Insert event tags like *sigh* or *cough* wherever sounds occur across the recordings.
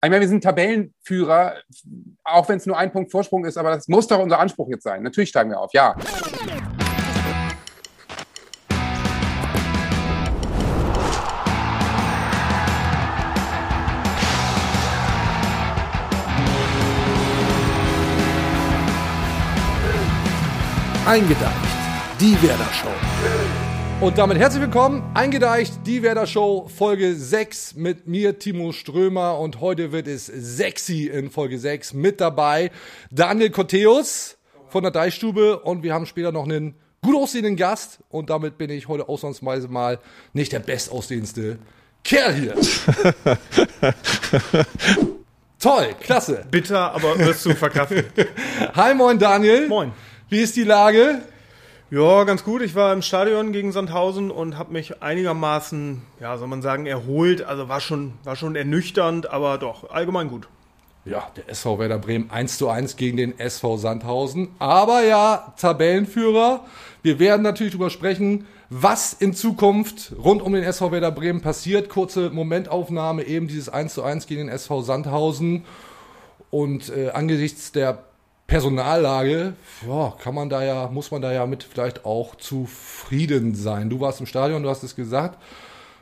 Ich meine, wir sind Tabellenführer, auch wenn es nur ein Punkt Vorsprung ist, aber das muss doch unser Anspruch jetzt sein. Natürlich steigen wir auf, ja. Eingedeicht, die Werder Show. Und damit herzlich willkommen, eingedeicht, die Werder Show, Folge 6 mit mir, Timo Strömer. Und heute wird es sexy in Folge 6 mit dabei. Daniel Koteus von der Deichstube und wir haben später noch einen gut aussehenden Gast. Und damit bin ich heute ausnahmsweise mal nicht der bestaussehendste Kerl hier. *laughs* Toll, klasse. Bitter, aber wirst du verkraften. *laughs* Hi, moin Daniel. Moin. Wie ist die Lage? Ja, ganz gut. Ich war im Stadion gegen Sandhausen und habe mich einigermaßen, ja, soll man sagen, erholt. Also war schon, war schon ernüchternd, aber doch, allgemein gut. Ja, der SV Werder Bremen 1 zu 1 gegen den SV Sandhausen. Aber ja, Tabellenführer. Wir werden natürlich darüber sprechen, was in Zukunft rund um den SV Werder Bremen passiert. Kurze Momentaufnahme, eben dieses 1 zu 1 gegen den SV Sandhausen. Und äh, angesichts der Personallage, ja, kann man da ja, muss man da ja mit vielleicht auch zufrieden sein. Du warst im Stadion, du hast es gesagt.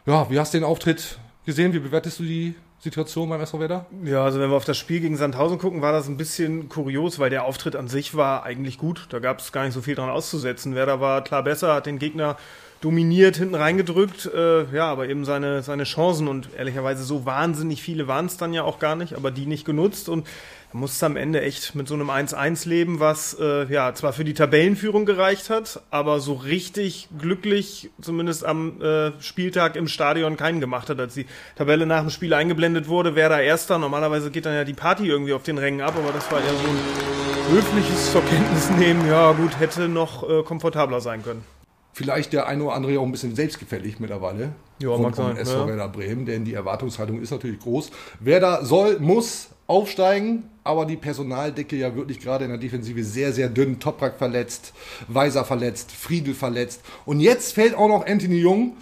Ja, wie hast du den Auftritt gesehen? Wie bewertest du die Situation beim SV Werder? Ja, also wenn wir auf das Spiel gegen Sandhausen gucken, war das ein bisschen kurios, weil der Auftritt an sich war eigentlich gut. Da gab es gar nicht so viel dran auszusetzen. Werder war klar besser, hat den Gegner dominiert, hinten reingedrückt, äh, ja, aber eben seine, seine Chancen und ehrlicherweise so wahnsinnig viele waren es dann ja auch gar nicht, aber die nicht genutzt und musste am Ende echt mit so einem 1-1 leben, was äh, ja zwar für die Tabellenführung gereicht hat, aber so richtig glücklich, zumindest am äh, Spieltag im Stadion, keinen gemacht hat, als die Tabelle nach dem Spiel eingeblendet wurde. Wer da Erster? Normalerweise geht dann ja die Party irgendwie auf den Rängen ab, aber das war eher so ein höfliches zur Kenntnis nehmen. Ja, gut, hätte noch äh, komfortabler sein können. Vielleicht der eine oder andere auch ein bisschen selbstgefällig mittlerweile. Ja, mag sein. SV Ja. Werder Bremen, denn die Erwartungshaltung ist natürlich groß. Werder soll, muss aufsteigen, aber die Personaldecke ja wirklich gerade in der Defensive sehr, sehr dünn. Toprak verletzt, Weiser verletzt, Friedel verletzt. Und jetzt fällt auch noch Anthony Jung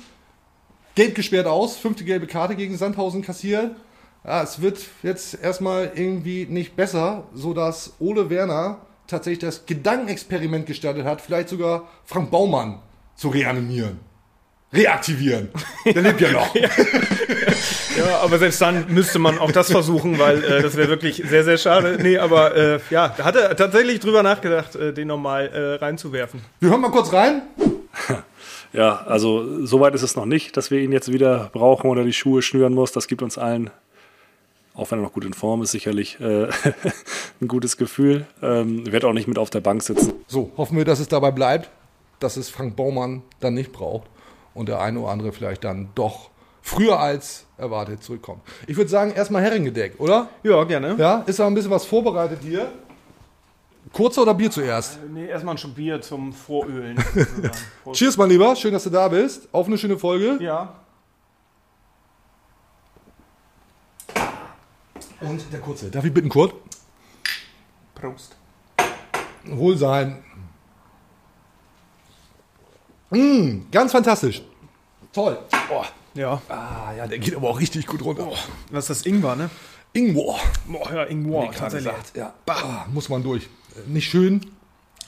gelb gesperrt aus, fünfte gelbe Karte gegen Sandhausen kassiert. Ja, es wird jetzt erstmal irgendwie nicht besser, sodass Ole Werner tatsächlich das Gedankenexperiment gestartet hat, vielleicht sogar Frank Baumann zu reanimieren. Reaktivieren. Der lebt ja noch. *laughs* *laughs* Ja, aber selbst dann müsste man auch das versuchen, weil äh, das wäre wirklich sehr, sehr schade. Nee, aber äh, ja, da hat er tatsächlich drüber nachgedacht, äh, den nochmal äh, reinzuwerfen. Wir hören mal kurz rein. *laughs* Ja, also soweit ist es noch nicht, dass wir ihn jetzt wieder brauchen oder die Schuhe schnüren muss. Das gibt uns allen, auch wenn er noch gut in Form ist, sicherlich äh, *laughs* ein gutes Gefühl. Ähm, wird auch nicht mit auf der Bank sitzen. So, hoffen wir, dass es dabei bleibt, dass es Frank Baumann dann nicht braucht und der eine oder andere vielleicht dann doch früher als erwartet zurückkommt. Ich würde sagen, erstmal Herrengedeck, oder? Ja, gerne. Ja, ist da ein bisschen was vorbereitet hier? Kurze oder Bier zuerst? Nee, erstmal ein Bier zum Vorölen. *laughs* Cheers, mein Lieber. Schön, dass du da bist. Auf eine schöne Folge. Ja. Und der kurze. Darf ich bitten, Kurt? Prost. Wohl sein. Mm, ganz fantastisch. Toll. Oh. Ja. Ah, ja, der geht aber auch richtig gut runter. Was ist das Ingwer, ne? Ingwer. Boah, ja, Ingwer, tatsächlich. gesagt, Ja. Ah, muss man durch. Nicht schön,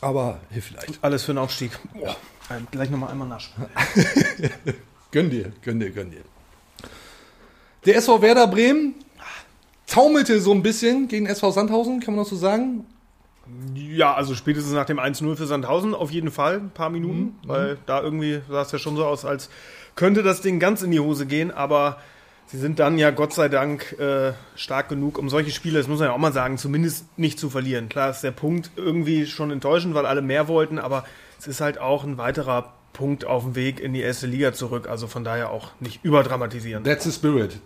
aber hilft vielleicht. Alles für den Aufstieg. Boah. Ähm, gleich nochmal einmal nasch. *laughs* Gönn dir, gönn dir, gönn dir. Der SV Werder Bremen taumelte so ein bisschen gegen SV Sandhausen, kann man das so sagen? Ja, also spätestens nach dem 1-0 für Sandhausen auf jeden Fall, ein paar Minuten, weil da irgendwie sah es ja schon so aus, als könnte das Ding ganz in die Hose gehen, aber sie sind dann ja Gott sei Dank äh, stark genug, um solche Spiele, das muss man ja auch mal sagen, zumindest nicht zu verlieren. Klar ist der Punkt irgendwie schon enttäuschend, weil alle mehr wollten, aber es ist halt auch ein weiterer Punkt auf dem Weg in die erste Liga zurück, also von daher auch nicht überdramatisieren. That's the spirit.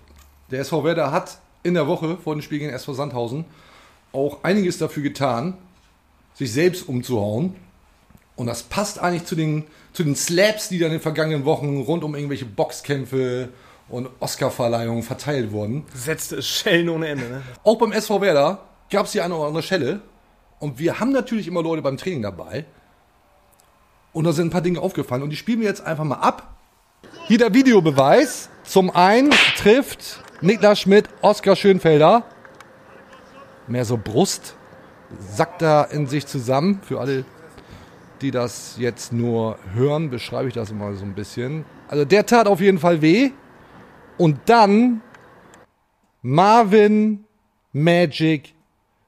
Der SV Werder hat in der Woche vor dem Spiel gegen SV Sandhausen auch einiges dafür getan, sich selbst umzuhauen. Und das passt eigentlich zu den, zu den Slaps, die dann in den vergangenen Wochen rund um irgendwelche Boxkämpfe und Oscarverleihungen verteilt wurden. Setzte es Schellen ohne Ende, ne? Auch beim SV Werder gab es die eine oder andere Schelle. Und wir haben natürlich immer Leute beim Training dabei. Und da sind ein paar Dinge aufgefallen. Und die spielen wir jetzt einfach mal ab. Hier der Videobeweis. Zum einen trifft Niklas Schmidt, Oskar Schönfelder. Mehr so Brust. Sackt da in sich zusammen. Für alle, die das jetzt nur hören, beschreibe ich das mal so ein bisschen. Also der tat auf jeden Fall weh. Und dann Marvin Magic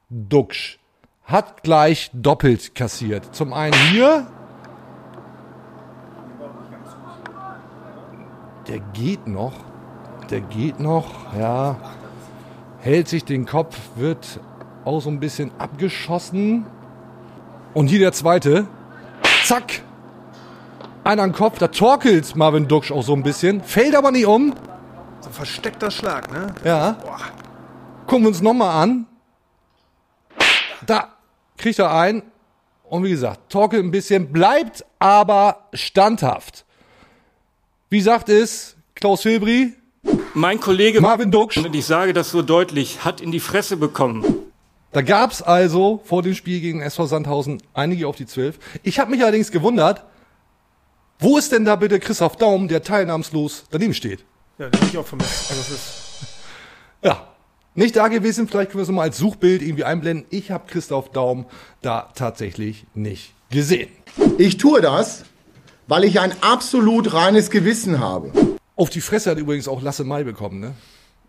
Duxch hat gleich doppelt kassiert. Zum einen hier. Der geht noch. Der geht noch, ja. Hält sich den Kopf, wird auch so ein bisschen abgeschossen. Und hier der zweite. Zack. Einer am Kopf, da torkelt Marvin Duxch auch so ein bisschen. Fällt aber nicht um. So ein versteckter Schlag, ne? Ja. Gucken wir uns nochmal an. Da kriegt er ein. Und wie gesagt, torkelt ein bisschen, bleibt aber standhaft. Wie sagt es Klaus Hilbri? Mein Kollege Marvin Duxch. und ich sage das so deutlich, hat in die Fresse bekommen. Da gab's also vor dem Spiel gegen SV Sandhausen einige auf die Zwölf. Ich habe mich allerdings gewundert, wo ist denn da bitte Christoph Daum, der teilnahmslos daneben steht? Ja, den hab ich auch vermisst. Also das ist *laughs* Ja, nicht da gewesen. Vielleicht können wir es mal als Suchbild irgendwie einblenden. Ich habe Christoph Daum da tatsächlich nicht gesehen. Ich tue das, weil ich ein absolut reines Gewissen habe. Auf die Fresse hat übrigens auch Lasse Mai bekommen, ne?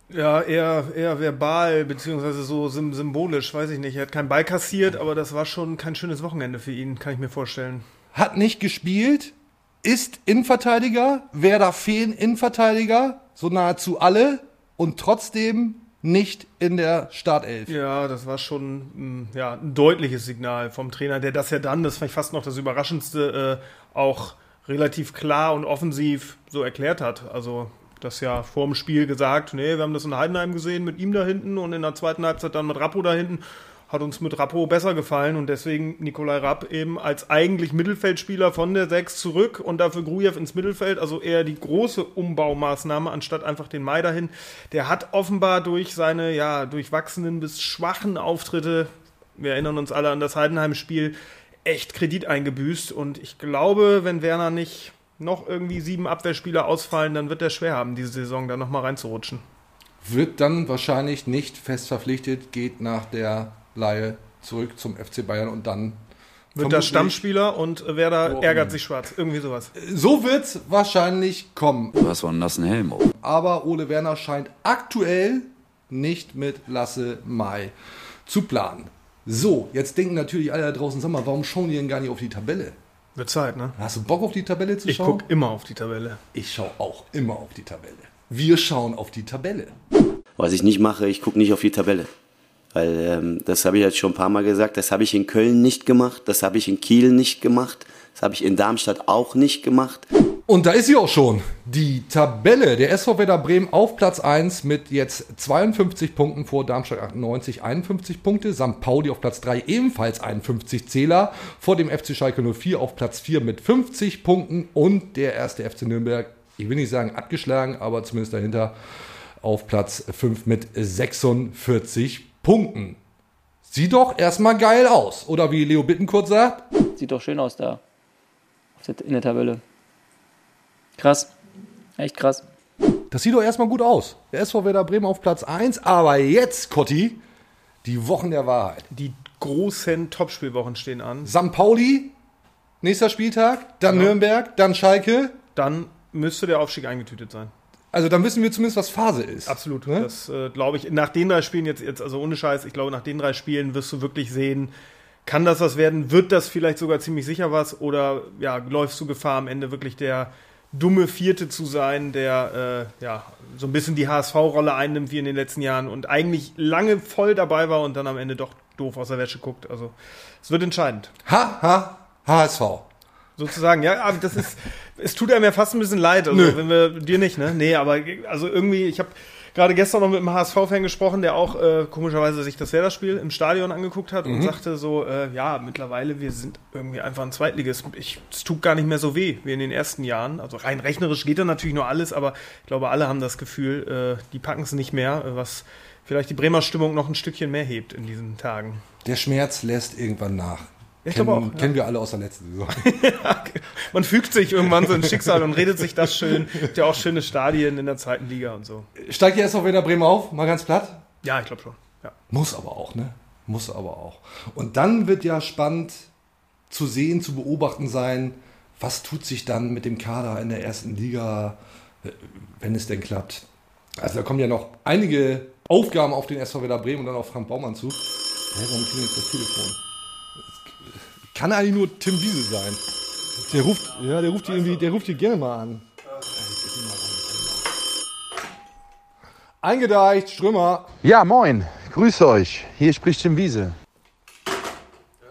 Ja eher, eher verbal, beziehungsweise so sym symbolisch, weiß ich nicht. Er hat keinen Ball kassiert, aber das war schon kein schönes Wochenende für ihn, kann ich mir vorstellen. Hat nicht gespielt, ist Innenverteidiger, Werder fehlen Innenverteidiger, so nahezu alle und trotzdem nicht in der Startelf. Ja, das war schon mm, ja, ein deutliches Signal vom Trainer, der das ja dann, das fand ich fast noch das Überraschendste, äh, auch relativ klar und offensiv so erklärt hat. Also das ja vor dem Spiel gesagt, nee, wir haben das in Heidenheim gesehen mit ihm da hinten und in der zweiten Halbzeit dann mit Rappo da hinten. Hat uns mit Rappo besser gefallen und deswegen Nikolai Rapp eben als eigentlich Mittelfeldspieler von der 6 zurück und dafür Grujew ins Mittelfeld, also eher die große Umbaumaßnahme anstatt einfach den Mai dahin. Der hat offenbar durch seine ja durchwachsenen bis schwachen Auftritte, wir erinnern uns alle an das Heidenheim-Spiel, echt Kredit eingebüßt und ich glaube, wenn Werner nicht noch irgendwie sieben Abwehrspieler ausfallen, dann wird er schwer haben, diese Saison da nochmal reinzurutschen. Wird dann wahrscheinlich nicht fest verpflichtet, geht nach der Laie zurück zum FC Bayern und dann Wird der Stammspieler und Werder Oh, ärgert sich schwarz. Irgendwie sowas. So wird's wahrscheinlich kommen. Du hast wohl einen nassen Helm auf. Aber Ole Werner scheint aktuell nicht mit Lasse Mai zu planen. So, jetzt denken natürlich alle da draußen, sag mal, warum schauen die denn gar nicht auf die Tabelle? Wird Zeit, ne? Hast du Bock auf die Tabelle zu Ich schauen? gucke immer auf die Tabelle. Ich schaue auch immer auf die Tabelle. Wir schauen auf die Tabelle. Was ich nicht mache, ich gucke nicht auf die Tabelle. Weil ähm, das habe ich jetzt schon ein paar Mal gesagt, das habe ich in Köln nicht gemacht, das habe ich in Kiel nicht gemacht, das habe ich in Darmstadt auch nicht gemacht. Und da ist sie auch schon. Die Tabelle. Der SV Werder Bremen auf Platz 1 mit jetzt 52 Punkten vor Darmstadt 98, 51 Punkte. St. Pauli auf Platz 3 ebenfalls 51 Zähler. Vor dem FC Schalke 04 auf Platz 4 mit 50 Punkten. Und der erste FC Nürnberg, ich will nicht sagen abgeschlagen, aber zumindest dahinter auf Platz 5 mit 46 Punkten. Sieht doch erstmal geil aus. Oder wie Leo Bittenkurt sagt, Sieht doch schön aus da. Auf der, in der Tabelle. Krass. Echt krass. Das sieht doch erstmal gut aus. Der SV Werder Bremen auf Platz 1. Aber jetzt, Cotti, die Wochen der Wahrheit. Die großen Topspielwochen stehen an. St. Pauli, nächster Spieltag, dann Nürnberg, dann Schalke. Dann müsste der Aufstieg eingetütet sein. Also dann wissen wir zumindest, was Phase ist. Absolut. Ne? Das äh, glaube ich. Nach den drei Spielen jetzt, jetzt, also ohne Scheiß, ich glaube, nach den drei Spielen wirst du wirklich sehen, kann das was werden? Wird das vielleicht sogar ziemlich sicher was? Oder ja, läufst du Gefahr, am Ende wirklich der dumme Vierte zu sein, der äh, ja so ein bisschen die HSV-Rolle einnimmt wie in den letzten Jahren und eigentlich lange voll dabei war und dann am Ende doch doof aus der Wäsche guckt. Also es wird entscheidend. Ha, ha, HSV. Sozusagen, ja, aber das ist, es tut einem ja fast ein bisschen leid, also Nö. wenn wir, dir nicht, ne? Nee, aber also irgendwie, ich habe gerade gestern noch mit einem HSV-Fan gesprochen, der auch äh, komischerweise sich das Werder-Spiel im Stadion angeguckt hat und sagte so, äh, ja, mittlerweile, wir sind irgendwie einfach ein Zweitliges. Ich, es tut gar nicht mehr so weh wie in den ersten Jahren. Also rein rechnerisch geht da natürlich nur alles, aber ich glaube, alle haben das Gefühl, äh, die packen es nicht mehr, was vielleicht die Bremer Stimmung noch ein Stückchen mehr hebt in diesen Tagen. Der Schmerz lässt irgendwann nach. Ich Kennen, glaube auch. kennen wir alle aus der letzten Saison. *laughs* Man fügt sich irgendwann so ins Schicksal und redet sich das schön. Gibt ja auch schöne Stadien in der zweiten Liga und so. Steigt ihr erst auf Werder Bremen auf? Mal ganz platt? Ja, ich glaube schon. Ja. Muss aber auch, ne? Muss aber auch. Und dann wird ja spannend zu sehen, zu beobachten sein, was tut sich dann mit dem Kader in der ersten Liga, äh, wenn es denn klappt. Also da kommen ja noch einige Aufgaben auf den SV Werder Bremen und dann auf Frank Baumann zu. Hä, warum klingelt jetzt das Telefon? Kann eigentlich nur Tim Wiese sein. Der ruft, ja, der ruft die irgendwie, der ruft die gerne mal an. Eingedeicht, Strömer. Ja, moin. Grüße euch. Hier spricht Tim Wiese.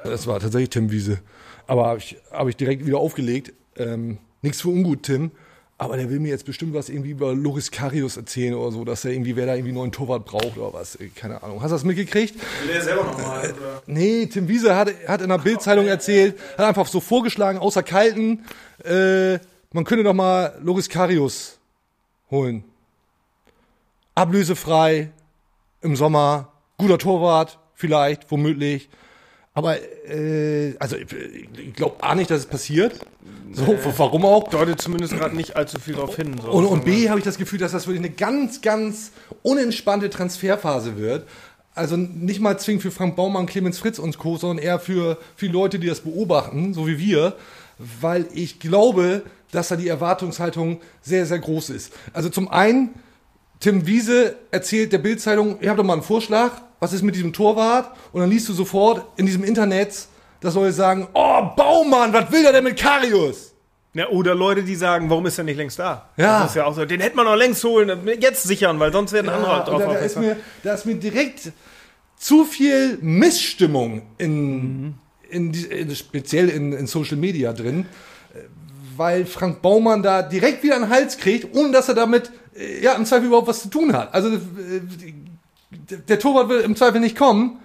Das war tatsächlich Tim Wiese. Aber habe ich, hab ich direkt wieder aufgelegt. Ähm, nichts für ungut, Tim. Aber der will mir jetzt bestimmt was irgendwie über Loris Karius erzählen oder so, dass er irgendwie, wer da irgendwie neuen Torwart braucht oder was. Keine Ahnung. Hast du das mitgekriegt? Will der selber nochmal? Nee, Tim Wiese hat, hat in der Bildzeitung erzählt, hat einfach so vorgeschlagen, außer Kalten, äh, man könnte doch mal Loris Karius holen. Ablösefrei, im Sommer, guter Torwart, vielleicht, womöglich. Aber, äh, also ich, glaube A nicht, dass es passiert. So, warum auch? Deutet zumindest gerade nicht allzu viel darauf hin. So. Und, und B habe ich das Gefühl, dass das wirklich eine ganz, ganz unentspannte Transferphase wird. Also nicht mal zwingend für Frank Baumann, Clemens Fritz und Co., sondern eher für, für Leute, die das beobachten, so wie wir. Weil ich glaube, dass da die Erwartungshaltung sehr, sehr groß ist. Also zum einen, Tim Wiese erzählt der Bildzeitung, ihr habt doch mal einen Vorschlag, was ist mit diesem Torwart? Und dann liest du sofort in diesem Internet, dass Leute sagen, oh, Baumann, was will der denn mit Karius? Ja, oder Leute, die sagen, warum ist er nicht längst da? Ja. Das ist ja auch so, den hätte man noch längst holen, jetzt sichern, weil sonst werden andere Ja, drauf da, da, ist mir, da ist mir direkt zu viel Missstimmung in, in, die- in speziell in, in Social Media drin, äh, weil Frank Baumann da direkt wieder einen Hals kriegt, ohne dass er damit ja im Zweifel überhaupt was zu tun hat. Also äh, der- Torwart will im Zweifel nicht kommen.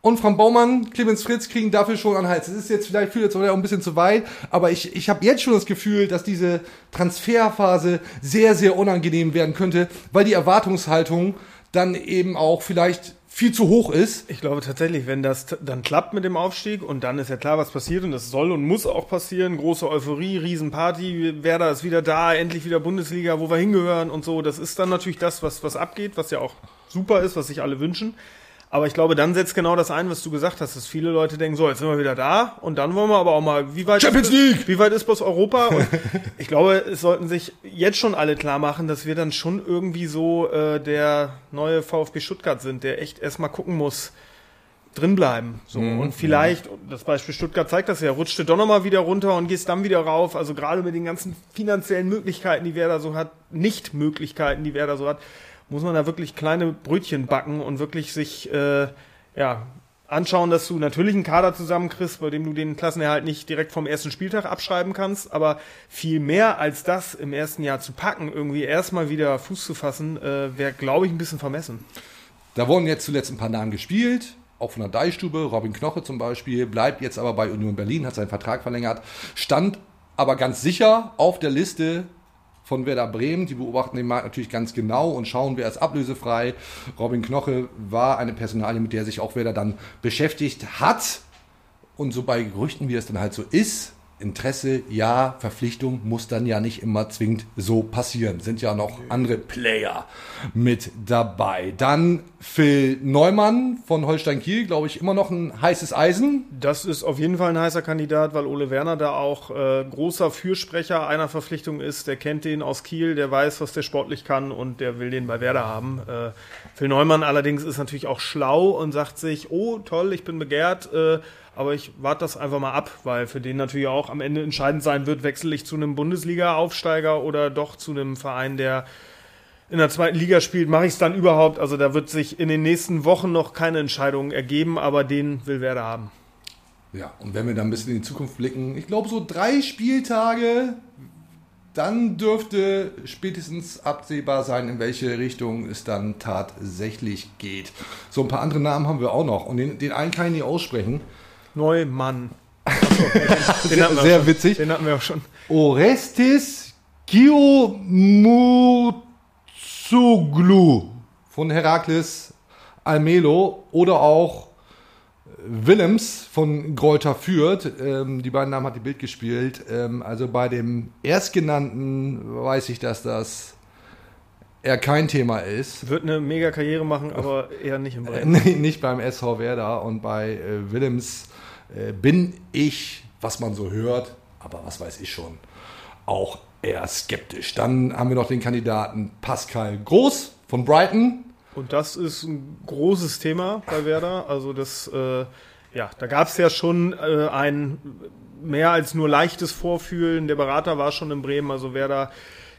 Und Frank Baumann, Clemens Fritz kriegen dafür schon einen Hals. Das ist jetzt vielleicht führt jetzt auch ein bisschen zu weit, aber ich, ich habe jetzt schon das Gefühl, dass diese Transferphase sehr, sehr unangenehm werden könnte, weil die Erwartungshaltung dann eben auch vielleicht viel zu hoch ist. Ich glaube tatsächlich, wenn das dann klappt mit dem Aufstieg und dann ist ja klar, was passiert und das soll und muss auch passieren. Große Euphorie, Riesenparty, Werder ist wieder da, endlich wieder Bundesliga, wo wir hingehören und so. Das ist dann natürlich das, was, was abgeht, was ja auch super ist, was sich alle wünschen. Aber ich glaube, dann setzt genau das ein, was du gesagt hast, dass viele Leute denken, so, jetzt sind wir wieder da und dann wollen wir aber auch mal, wie weit Champions ist, League! Wie weit ist bloß Europa? Und *laughs* ich glaube, es sollten sich jetzt schon alle klar machen, dass wir dann schon irgendwie so äh, der neue VfB Stuttgart sind, der echt erstmal gucken muss, drinbleiben. So. Und vielleicht, das Beispiel Stuttgart zeigt das ja, rutscht du doch nochmal wieder runter und gehst dann wieder rauf. Also gerade mit den ganzen finanziellen Möglichkeiten, die Werder so hat, Nicht-Möglichkeiten, die Werder so hat, muss man da wirklich kleine Brötchen backen und wirklich sich äh, ja, anschauen, dass du natürlich einen Kader zusammenkriegst, bei dem du den Klassenerhalt nicht direkt vom ersten Spieltag abschreiben kannst, aber viel mehr als das im ersten Jahr zu packen, irgendwie erstmal wieder Fuß zu fassen, äh, wäre, glaube ich, ein bisschen vermessen. Da wurden jetzt zuletzt ein paar Namen gespielt, auch von der Deichstube, Robin Knoche zum Beispiel, bleibt jetzt aber bei Union Berlin, hat seinen Vertrag verlängert, stand aber ganz sicher auf der Liste von Werder Bremen. Die beobachten den Markt natürlich ganz genau und schauen, wer ist ablösefrei. Robin Knoche war eine Personalie, mit der sich auch Werder dann beschäftigt hat. Und so bei Gerüchten, wie es dann halt so ist, Interesse, ja, Verpflichtung muss dann ja nicht immer zwingend so passieren. Sind ja noch andere Player mit dabei. Dann Phil Neumann von Holstein Kiel, glaube ich, immer noch ein heißes Eisen. Das ist auf jeden Fall ein heißer Kandidat, weil Ole Werner da auch äh, großer Fürsprecher einer Verpflichtung ist. Der kennt den aus Kiel, der weiß, was der sportlich kann und der will den bei Werder haben. Äh, Phil Neumann allerdings ist natürlich auch schlau und sagt sich, oh toll, ich bin begehrt, äh, aber ich warte das einfach mal ab, weil für den natürlich auch am Ende entscheidend sein wird, wechsle ich zu einem Bundesliga-Aufsteiger oder doch zu einem Verein, der in der zweiten Liga spielt, mache ich es dann überhaupt? Also da wird sich in den nächsten Wochen noch keine Entscheidung ergeben, aber den will Werder haben. Ja, und wenn wir dann ein bisschen in die Zukunft blicken, ich glaube so drei Spieltage, dann dürfte spätestens absehbar sein, in welche Richtung es dann tatsächlich geht. So ein paar andere Namen haben wir auch noch und den, den einen kann ich nicht aussprechen. Neumann. Achso, den, den Sehr schon. witzig. Den hatten wir auch schon. Orestes Giomurzoglou von Herakles Almelo oder auch Willems von Greuther Fürth. Ähm, die beiden Namen hat die Bild gespielt. Ähm, also bei dem Erstgenannten weiß ich, dass das eher kein Thema ist. Wird eine mega Karriere machen, aber eher nicht im Äh, Bremen. nee, nicht beim SV Werder. Und bei äh, Willems äh, bin ich, was man so hört, aber was weiß ich schon, auch eher skeptisch. Dann haben wir noch den Kandidaten Pascal Groß von Brighton. Und das ist ein großes Thema bei Werder. Also das, äh, ja, da gab es ja schon äh, ein mehr als nur leichtes Vorfühlen. Der Berater war schon in Bremen, also Werder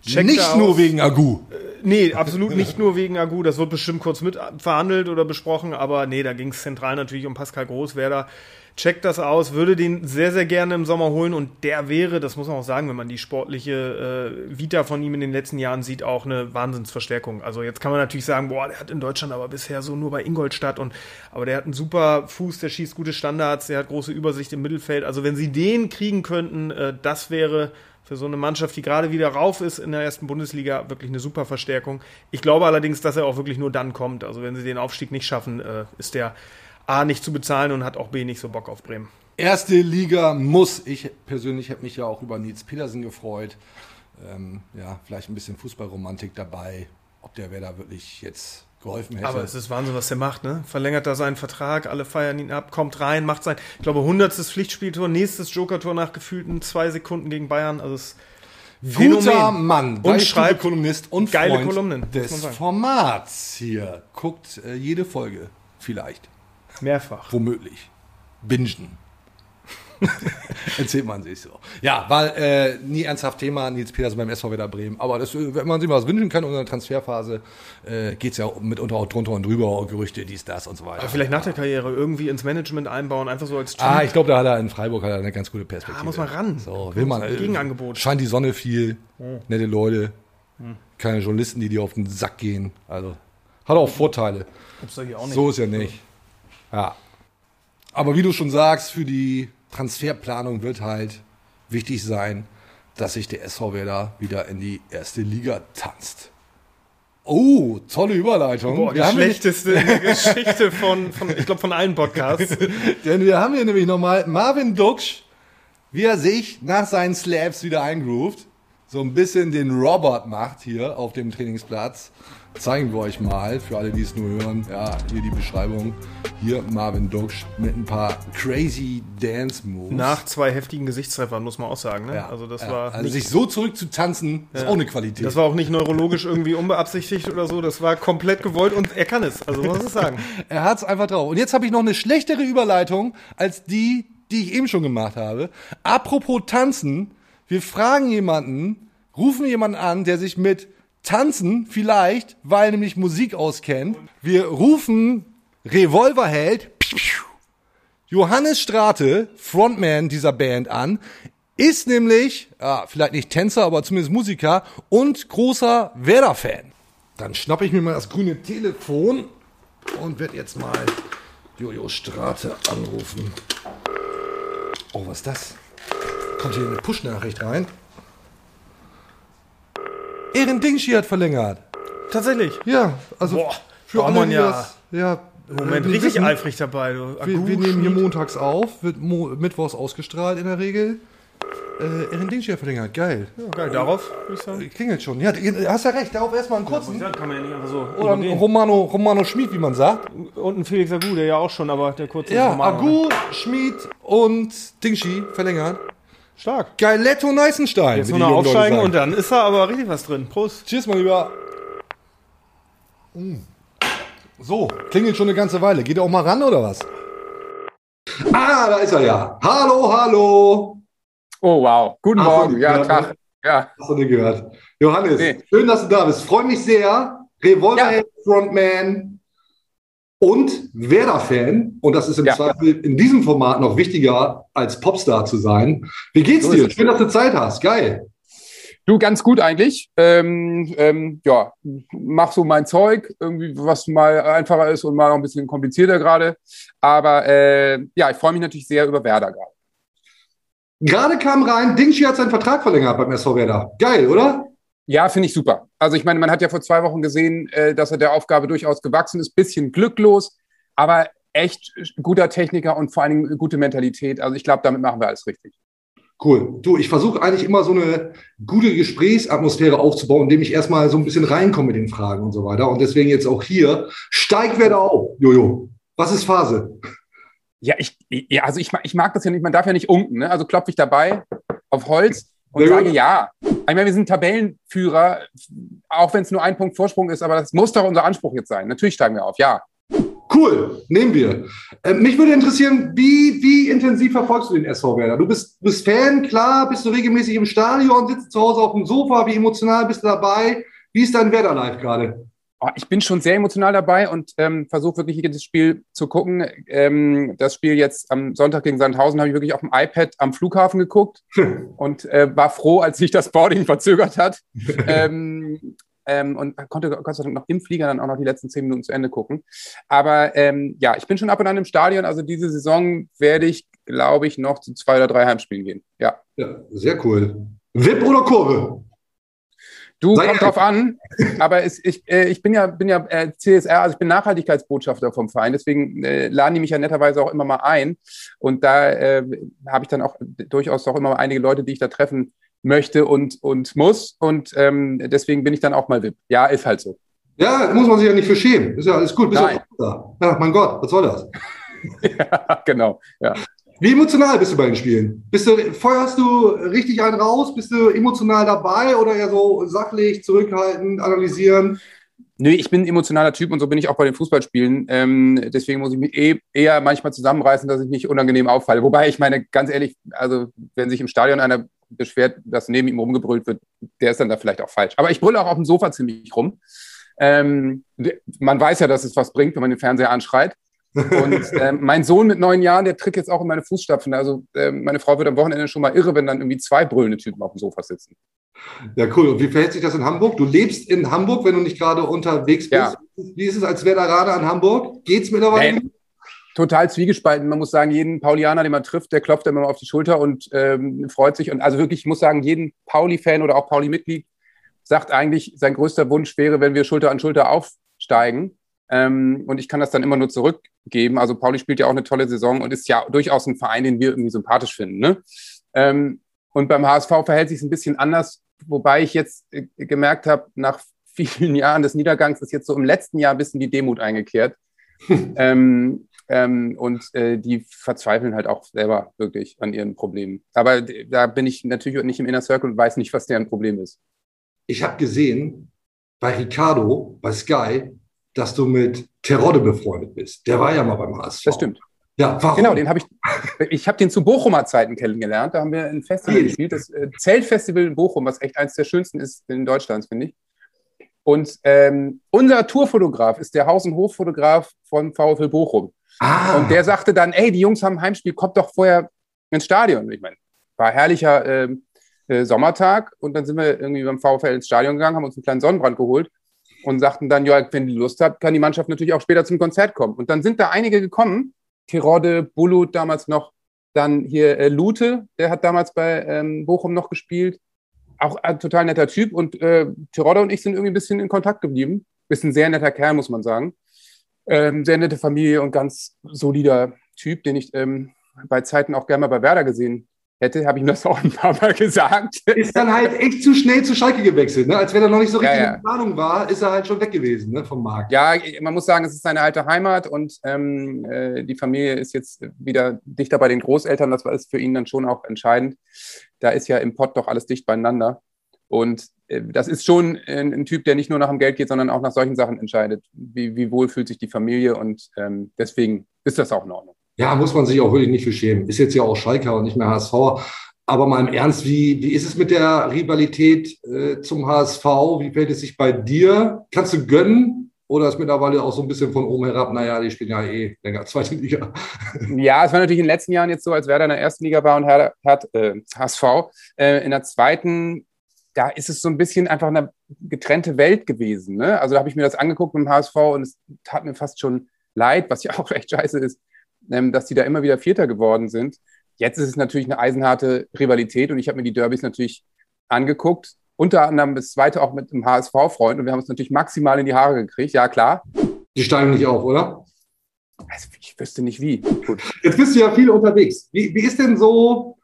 checkt Nicht nur aus. wegen Agu. Nee, absolut nicht nur wegen Agu. Das wird bestimmt kurz mit verhandelt oder besprochen, aber nee, da ging es zentral natürlich um Pascal Groß. Werder checkt das aus, würde den sehr, sehr gerne im Sommer holen und der wäre, das muss man auch sagen, wenn man die sportliche äh, Vita von ihm in den letzten Jahren sieht, auch eine Wahnsinnsverstärkung. Also jetzt kann man natürlich sagen, boah, der hat in Deutschland aber bisher so nur bei Ingolstadt und aber der hat einen super Fuß, der schießt gute Standards, der hat große Übersicht im Mittelfeld. Also wenn sie den kriegen könnten, äh, das wäre für so eine Mannschaft, die gerade wieder rauf ist in der ersten Bundesliga, wirklich eine super Verstärkung. Ich glaube allerdings, dass er auch wirklich nur dann kommt. Also wenn sie den Aufstieg nicht schaffen, äh, ist der A nicht zu bezahlen und hat auch B nicht so Bock auf Bremen. Erste Liga muss. Ich persönlich habe mich ja auch über Nils Petersen gefreut. Ähm, ja, vielleicht ein bisschen Fußballromantik dabei. Ob der Werder wirklich jetzt geholfen hätte. Aber es ist Wahnsinn, was der macht, ne? Verlängert da seinen Vertrag, alle feiern ihn ab, kommt rein, macht sein, ich glaube, 100. Pflichtspieltor, nächstes Joker-Tor nach gefühlten zwei Sekunden gegen Bayern. Also es Guter Mann, und schreibt Kolumnist und geile Freund Kolumnen, des. Formats hier. Guckt äh, jede Folge, vielleicht, mehrfach. womöglich. Bingen. *laughs* Erzählt man sich so. Ja, war äh, nie ernsthaft Thema, Nils Petersen beim SV Werder Bremen. Aber das, äh, wenn man sich was wünschen kann in der Transferphase, äh, geht es ja mitunter auch drunter und drüber, Gerüchte, dies, das und so weiter. Aber vielleicht nach der Karriere irgendwie ins Management einbauen, einfach so als Typ. Ah, ich glaube, da hat er in Freiburg hat er eine ganz gute Perspektive. Ah, muss man ran. So, will man. Ein Gegenangebot. Scheint die Sonne viel, Hm. nette Leute, keine Journalisten, die dir auf den Sack gehen. Also hat auch Vorteile. Gibt's doch hier auch nicht. So ist ja nicht. Ja. Aber wie du schon sagst, für die Transferplanung wird halt wichtig sein, dass sich der SV Werder wieder in die erste Liga tanzt. Oh, tolle Überleitung. Boah, die schlechteste *laughs* Geschichte von, von ich glaube, von allen Podcasts. *laughs* Denn wir haben hier nämlich nochmal Marvin Duksch, wie er sich nach seinen Slaps wieder eingroovt, so ein bisschen den Robert macht hier auf dem Trainingsplatz. Zeigen wir euch mal, für alle, die es nur hören, ja, hier die Beschreibung. Hier Marvin Duksch mit ein paar crazy Dance Moves. Nach zwei heftigen Gesichtstreffern, muss man auch sagen. Ne? ja, also das ja. war also sich so zurück zu tanzen, ist auch eine Qualität. das war auch nicht neurologisch irgendwie unbeabsichtigt oder so. Das war komplett gewollt und er kann es. Also muss ich sagen. *laughs* Er hat's einfach drauf. Und jetzt habe ich noch eine schlechtere Überleitung als die, die ich eben schon gemacht habe. Apropos tanzen, wir fragen jemanden, rufen jemanden an, der sich mit Tanzen vielleicht, weil nämlich Musik auskennt. Wir rufen Revolverheld Johannes Strate, Frontman dieser Band an, ist nämlich, ja, vielleicht nicht Tänzer, aber zumindest Musiker und großer Werder-Fan. Dann schnappe ich mir mal das grüne Telefon und werde jetzt mal Jojo Strate anrufen. Oh, was ist das? Kommt hier eine Push-Nachricht rein. Ehren Dingschi hat verlängert. Tatsächlich. Ja, also Boah, für alle, man die ja- das, ja, Moment, richtig wissen, eifrig dabei. Du. Wir, wir nehmen hier montags auf, wird mo mittwochs ausgestrahlt in der Regel. Äh, Ehren Dingschi hat verlängert, geil. Ja, geil, darauf würde ich sagen. Klingelt schon. Ja, hast ja recht, darauf erstmal einen kurzen. Ja, kann man ja nicht einfach so Oder ein übergehen. Romano, Romano Schmid, wie man sagt. Und ein Felix Agu, der ja auch schon, aber der kurze Ja, Romano, ne? Agu, Schmid und Dingschi verlängert. Stark. Geiletto Neißenstein. Jetzt nur noch aufsteigen und dann ist da aber richtig was drin. Prost. Tschüss, mein Lieber. Mm. So, klingelt schon eine ganze Weile. Geht er auch mal ran oder was? Ah, da ist er ja. Hallo, hallo. Oh, wow. Guten Ach, Morgen. Ja, ja, Tag. Ja. Hast du nicht gehört? Johannes, Nee. schön, dass du da bist. Freue mich sehr. Revolverhead Frontman und Werder-Fan. Und das ist im Ja. Zweifel in diesem Format noch wichtiger, als Popstar zu sein. Wie geht's So dir? Schön, dass du Zeit hast. Geil. Du, ganz gut eigentlich. Ähm, ähm, ja, mach so mein Zeug, irgendwie, was mal einfacher ist und mal noch ein bisschen komplizierter gerade. Aber äh, ja, ich freue mich natürlich sehr über Werder gerade. Gerade kam rein, Dingschi hat seinen Vertrag verlängert beim SV Werder. Geil, oder? Ja, finde ich super. Also ich meine, man hat ja vor zwei Wochen gesehen, äh, dass er der Aufgabe durchaus gewachsen ist, bisschen glücklos. Aber echt guter Techniker und vor allen Dingen gute Mentalität. Also ich glaube, damit machen wir alles richtig. Cool. Du, ich versuche eigentlich immer so eine gute Gesprächsatmosphäre aufzubauen, indem ich erstmal so ein bisschen reinkomme mit den Fragen und so weiter. Und deswegen jetzt auch hier, steig wer da auf, Jojo. Was ist Phase? Ja, ich, ja also ich, ich mag das ja nicht, man darf ja nicht unken. Ne? Also klopfe ich dabei auf Holz und Sehr sage ja. Ich meine, wir sind Tabellenführer, auch wenn es nur ein Punkt Vorsprung ist, aber das muss doch unser Anspruch jetzt sein. Natürlich steigen wir auf, ja. Cool, nehmen wir. Äh, mich würde interessieren, wie, wie intensiv verfolgst du den SV Werder? Du bist, bist Fan, klar, bist du regelmäßig im Stadion, sitzt zu Hause auf dem Sofa, wie emotional bist du dabei? Wie ist dein Werder live gerade? Oh, ich bin schon sehr emotional dabei und ähm, versuche wirklich jedes Spiel zu gucken. Ähm, das Spiel jetzt am Sonntag gegen Sandhausen habe ich wirklich auf dem iPad am Flughafen geguckt *laughs* und äh, war froh, als sich das Boarding verzögert hat. *laughs* ähm, ähm, und konnte Gott sei Dank noch im Flieger dann auch noch die letzten zehn Minuten zu Ende gucken. Aber ähm, ja, ich bin schon ab und an im Stadion. Also diese Saison werde ich, glaube ich, noch zu zwei oder drei Heimspielen gehen. Ja. Ja, sehr cool. VIP oder Kurve? Du, Sei kommt drauf an, aber es, ich, äh, ich bin ja, bin ja äh, CSR, also ich bin Nachhaltigkeitsbotschafter vom Verein, deswegen äh, laden die mich ja netterweise auch immer mal ein. Und da äh, habe ich dann auch durchaus auch immer einige Leute, die ich da treffen möchte und, und muss. Und ähm, deswegen bin ich dann auch mal VIP. Ja, ist halt so. Ja, muss man sich ja nicht für schämen. Ist ja alles gut. Bist Nein. Ja, mein Gott, was soll das? *laughs* ja, genau. Ja. Wie emotional bist du bei den Spielen? Bist du, feuerst du richtig einen raus? Bist du emotional dabei oder eher so sachlich, zurückhaltend, analysieren? Nö, ich bin ein emotionaler Typ und so bin ich auch bei den Fußballspielen. Ähm, deswegen muss ich mich eh, eher manchmal zusammenreißen, dass ich nicht unangenehm auffalle. Wobei ich meine, ganz ehrlich, also wenn sich im Stadion einer beschwert, dass neben ihm rumgebrüllt wird, der ist dann da vielleicht auch falsch. Aber ich brülle auch auf dem Sofa ziemlich rum. Ähm, man weiß ja, dass es was bringt, wenn man den Fernseher anschreit. Und ähm, mein Sohn mit neun Jahren, der tritt jetzt auch in meine Fußstapfen. Also ähm, meine Frau wird am Wochenende schon mal irre, wenn dann irgendwie zwei brüllende Typen auf dem Sofa sitzen. Ja, cool. Und wie verhält sich das in Hamburg? Du lebst in Hamburg, wenn du nicht gerade unterwegs bist. Ja. Wie ist es als Werderaner an Hamburg? Geht's mittlerweile? Nee. Total zwiegespalten. Man muss sagen, jeden Paulianer, den man trifft, der klopft immer mal auf die Schulter und ähm, freut sich. Und also wirklich, ich muss sagen, jeden Pauli-Fan oder auch Pauli-Mitglied sagt eigentlich, sein größter Wunsch wäre, wenn wir Schulter an Schulter aufsteigen. Ähm, und ich kann das dann immer nur zurückgeben. Also Pauli spielt ja auch eine tolle Saison und ist ja durchaus ein Verein, den wir irgendwie sympathisch finden. Ne? Ähm, und beim HSV verhält sich es ein bisschen anders, wobei ich jetzt äh, gemerkt habe, nach *laughs* vielen Jahren des Niedergangs ist jetzt so im letzten Jahr ein bisschen die Demut eingekehrt. *laughs* ähm, ähm, und äh, die verzweifeln halt auch selber wirklich an ihren Problemen. Aber da bin ich natürlich nicht im Inner Circle und weiß nicht, was deren Problem ist. Ich habe gesehen bei Ricardo, bei Sky, dass du mit Terodde befreundet bist. Der war ja mal beim HSV. Das stimmt. Ja, warum? Genau, den habe ich. Ich habe den zu Bochumer Zeiten kennengelernt. Da haben wir ein Festival gespielt, das äh, Zeltfestival in Bochum, was echt eines der schönsten ist in Deutschlands, finde ich. Und ähm, unser Tourfotograf ist der Haus- und Hoffotograf von VfL Bochum. Ah, Und der sagte dann, ey, die Jungs haben ein Heimspiel, kommt doch vorher ins Stadion. Ich meine, war herrlicher ähm, äh, Sommertag und dann sind wir irgendwie beim VfL ins Stadion gegangen, haben uns einen kleinen Sonnenbrand geholt und sagten dann, ja, wenn die Lust habt, kann die Mannschaft natürlich auch später zum Konzert kommen. Und dann sind da einige gekommen, Tirode, Bulut damals noch, dann hier äh, Lute, der hat damals bei ähm, Bochum noch gespielt. Auch ein total netter Typ und äh, Tirode und ich sind irgendwie ein bisschen in Kontakt geblieben. Ist ein sehr netter Kerl, muss man sagen. Ähm, sehr nette Familie und ganz solider Typ, den ich ähm, bei Zeiten auch gerne mal bei Werder gesehen hätte, habe ich ihm das auch ein paar Mal gesagt. ist dann halt echt zu schnell zu Schalke gewechselt. Ne? Als wenn er noch nicht so Ja, richtig ja. in Planung war, ist er halt schon weg gewesen ne, vom Markt. Ja, man muss sagen, es ist seine alte Heimat und ähm, äh, die Familie ist jetzt wieder dichter bei den Großeltern. Das war ist für ihn dann schon auch entscheidend. Da ist ja im Pott doch alles dicht beieinander. Und äh, das ist schon ein, ein Typ, der nicht nur nach dem Geld geht, sondern auch nach solchen Sachen entscheidet. Wie, wie wohl fühlt sich die Familie und ähm, deswegen ist das auch in Ordnung. Ja, muss man sich auch wirklich nicht für schämen. Ist jetzt ja auch Schalker und nicht mehr HSV. Aber mal im Ernst, wie, wie ist es mit der Rivalität äh, zum HSV? Wie fällt es sich bei dir? Kannst du gönnen? Oder ist mittlerweile auch so ein bisschen von oben herab, naja, die spielen ja eh länger zweite Liga. *laughs* Ja, es war natürlich in den letzten Jahren jetzt so, als Werder in der ersten Liga war und Hertha- hat äh, HSV äh, in der zweiten. Da ist es so ein bisschen einfach eine getrennte Welt gewesen. Ne? Also da habe ich mir das angeguckt mit dem HSV und es tat mir fast schon leid, was ja *laughs* auch echt scheiße ist, dass die da immer wieder Vierter geworden sind. Jetzt ist es natürlich eine eisenharte Rivalität und ich habe mir die Derbys natürlich angeguckt. Unter anderem das zweite auch mit dem HSV-Freund und wir haben uns natürlich maximal in die Haare gekriegt. Ja, klar. Die steigen nicht auf, oder? Also ich wüsste nicht wie. Gut. Jetzt bist du ja viel unterwegs. Wie, wie ist denn so,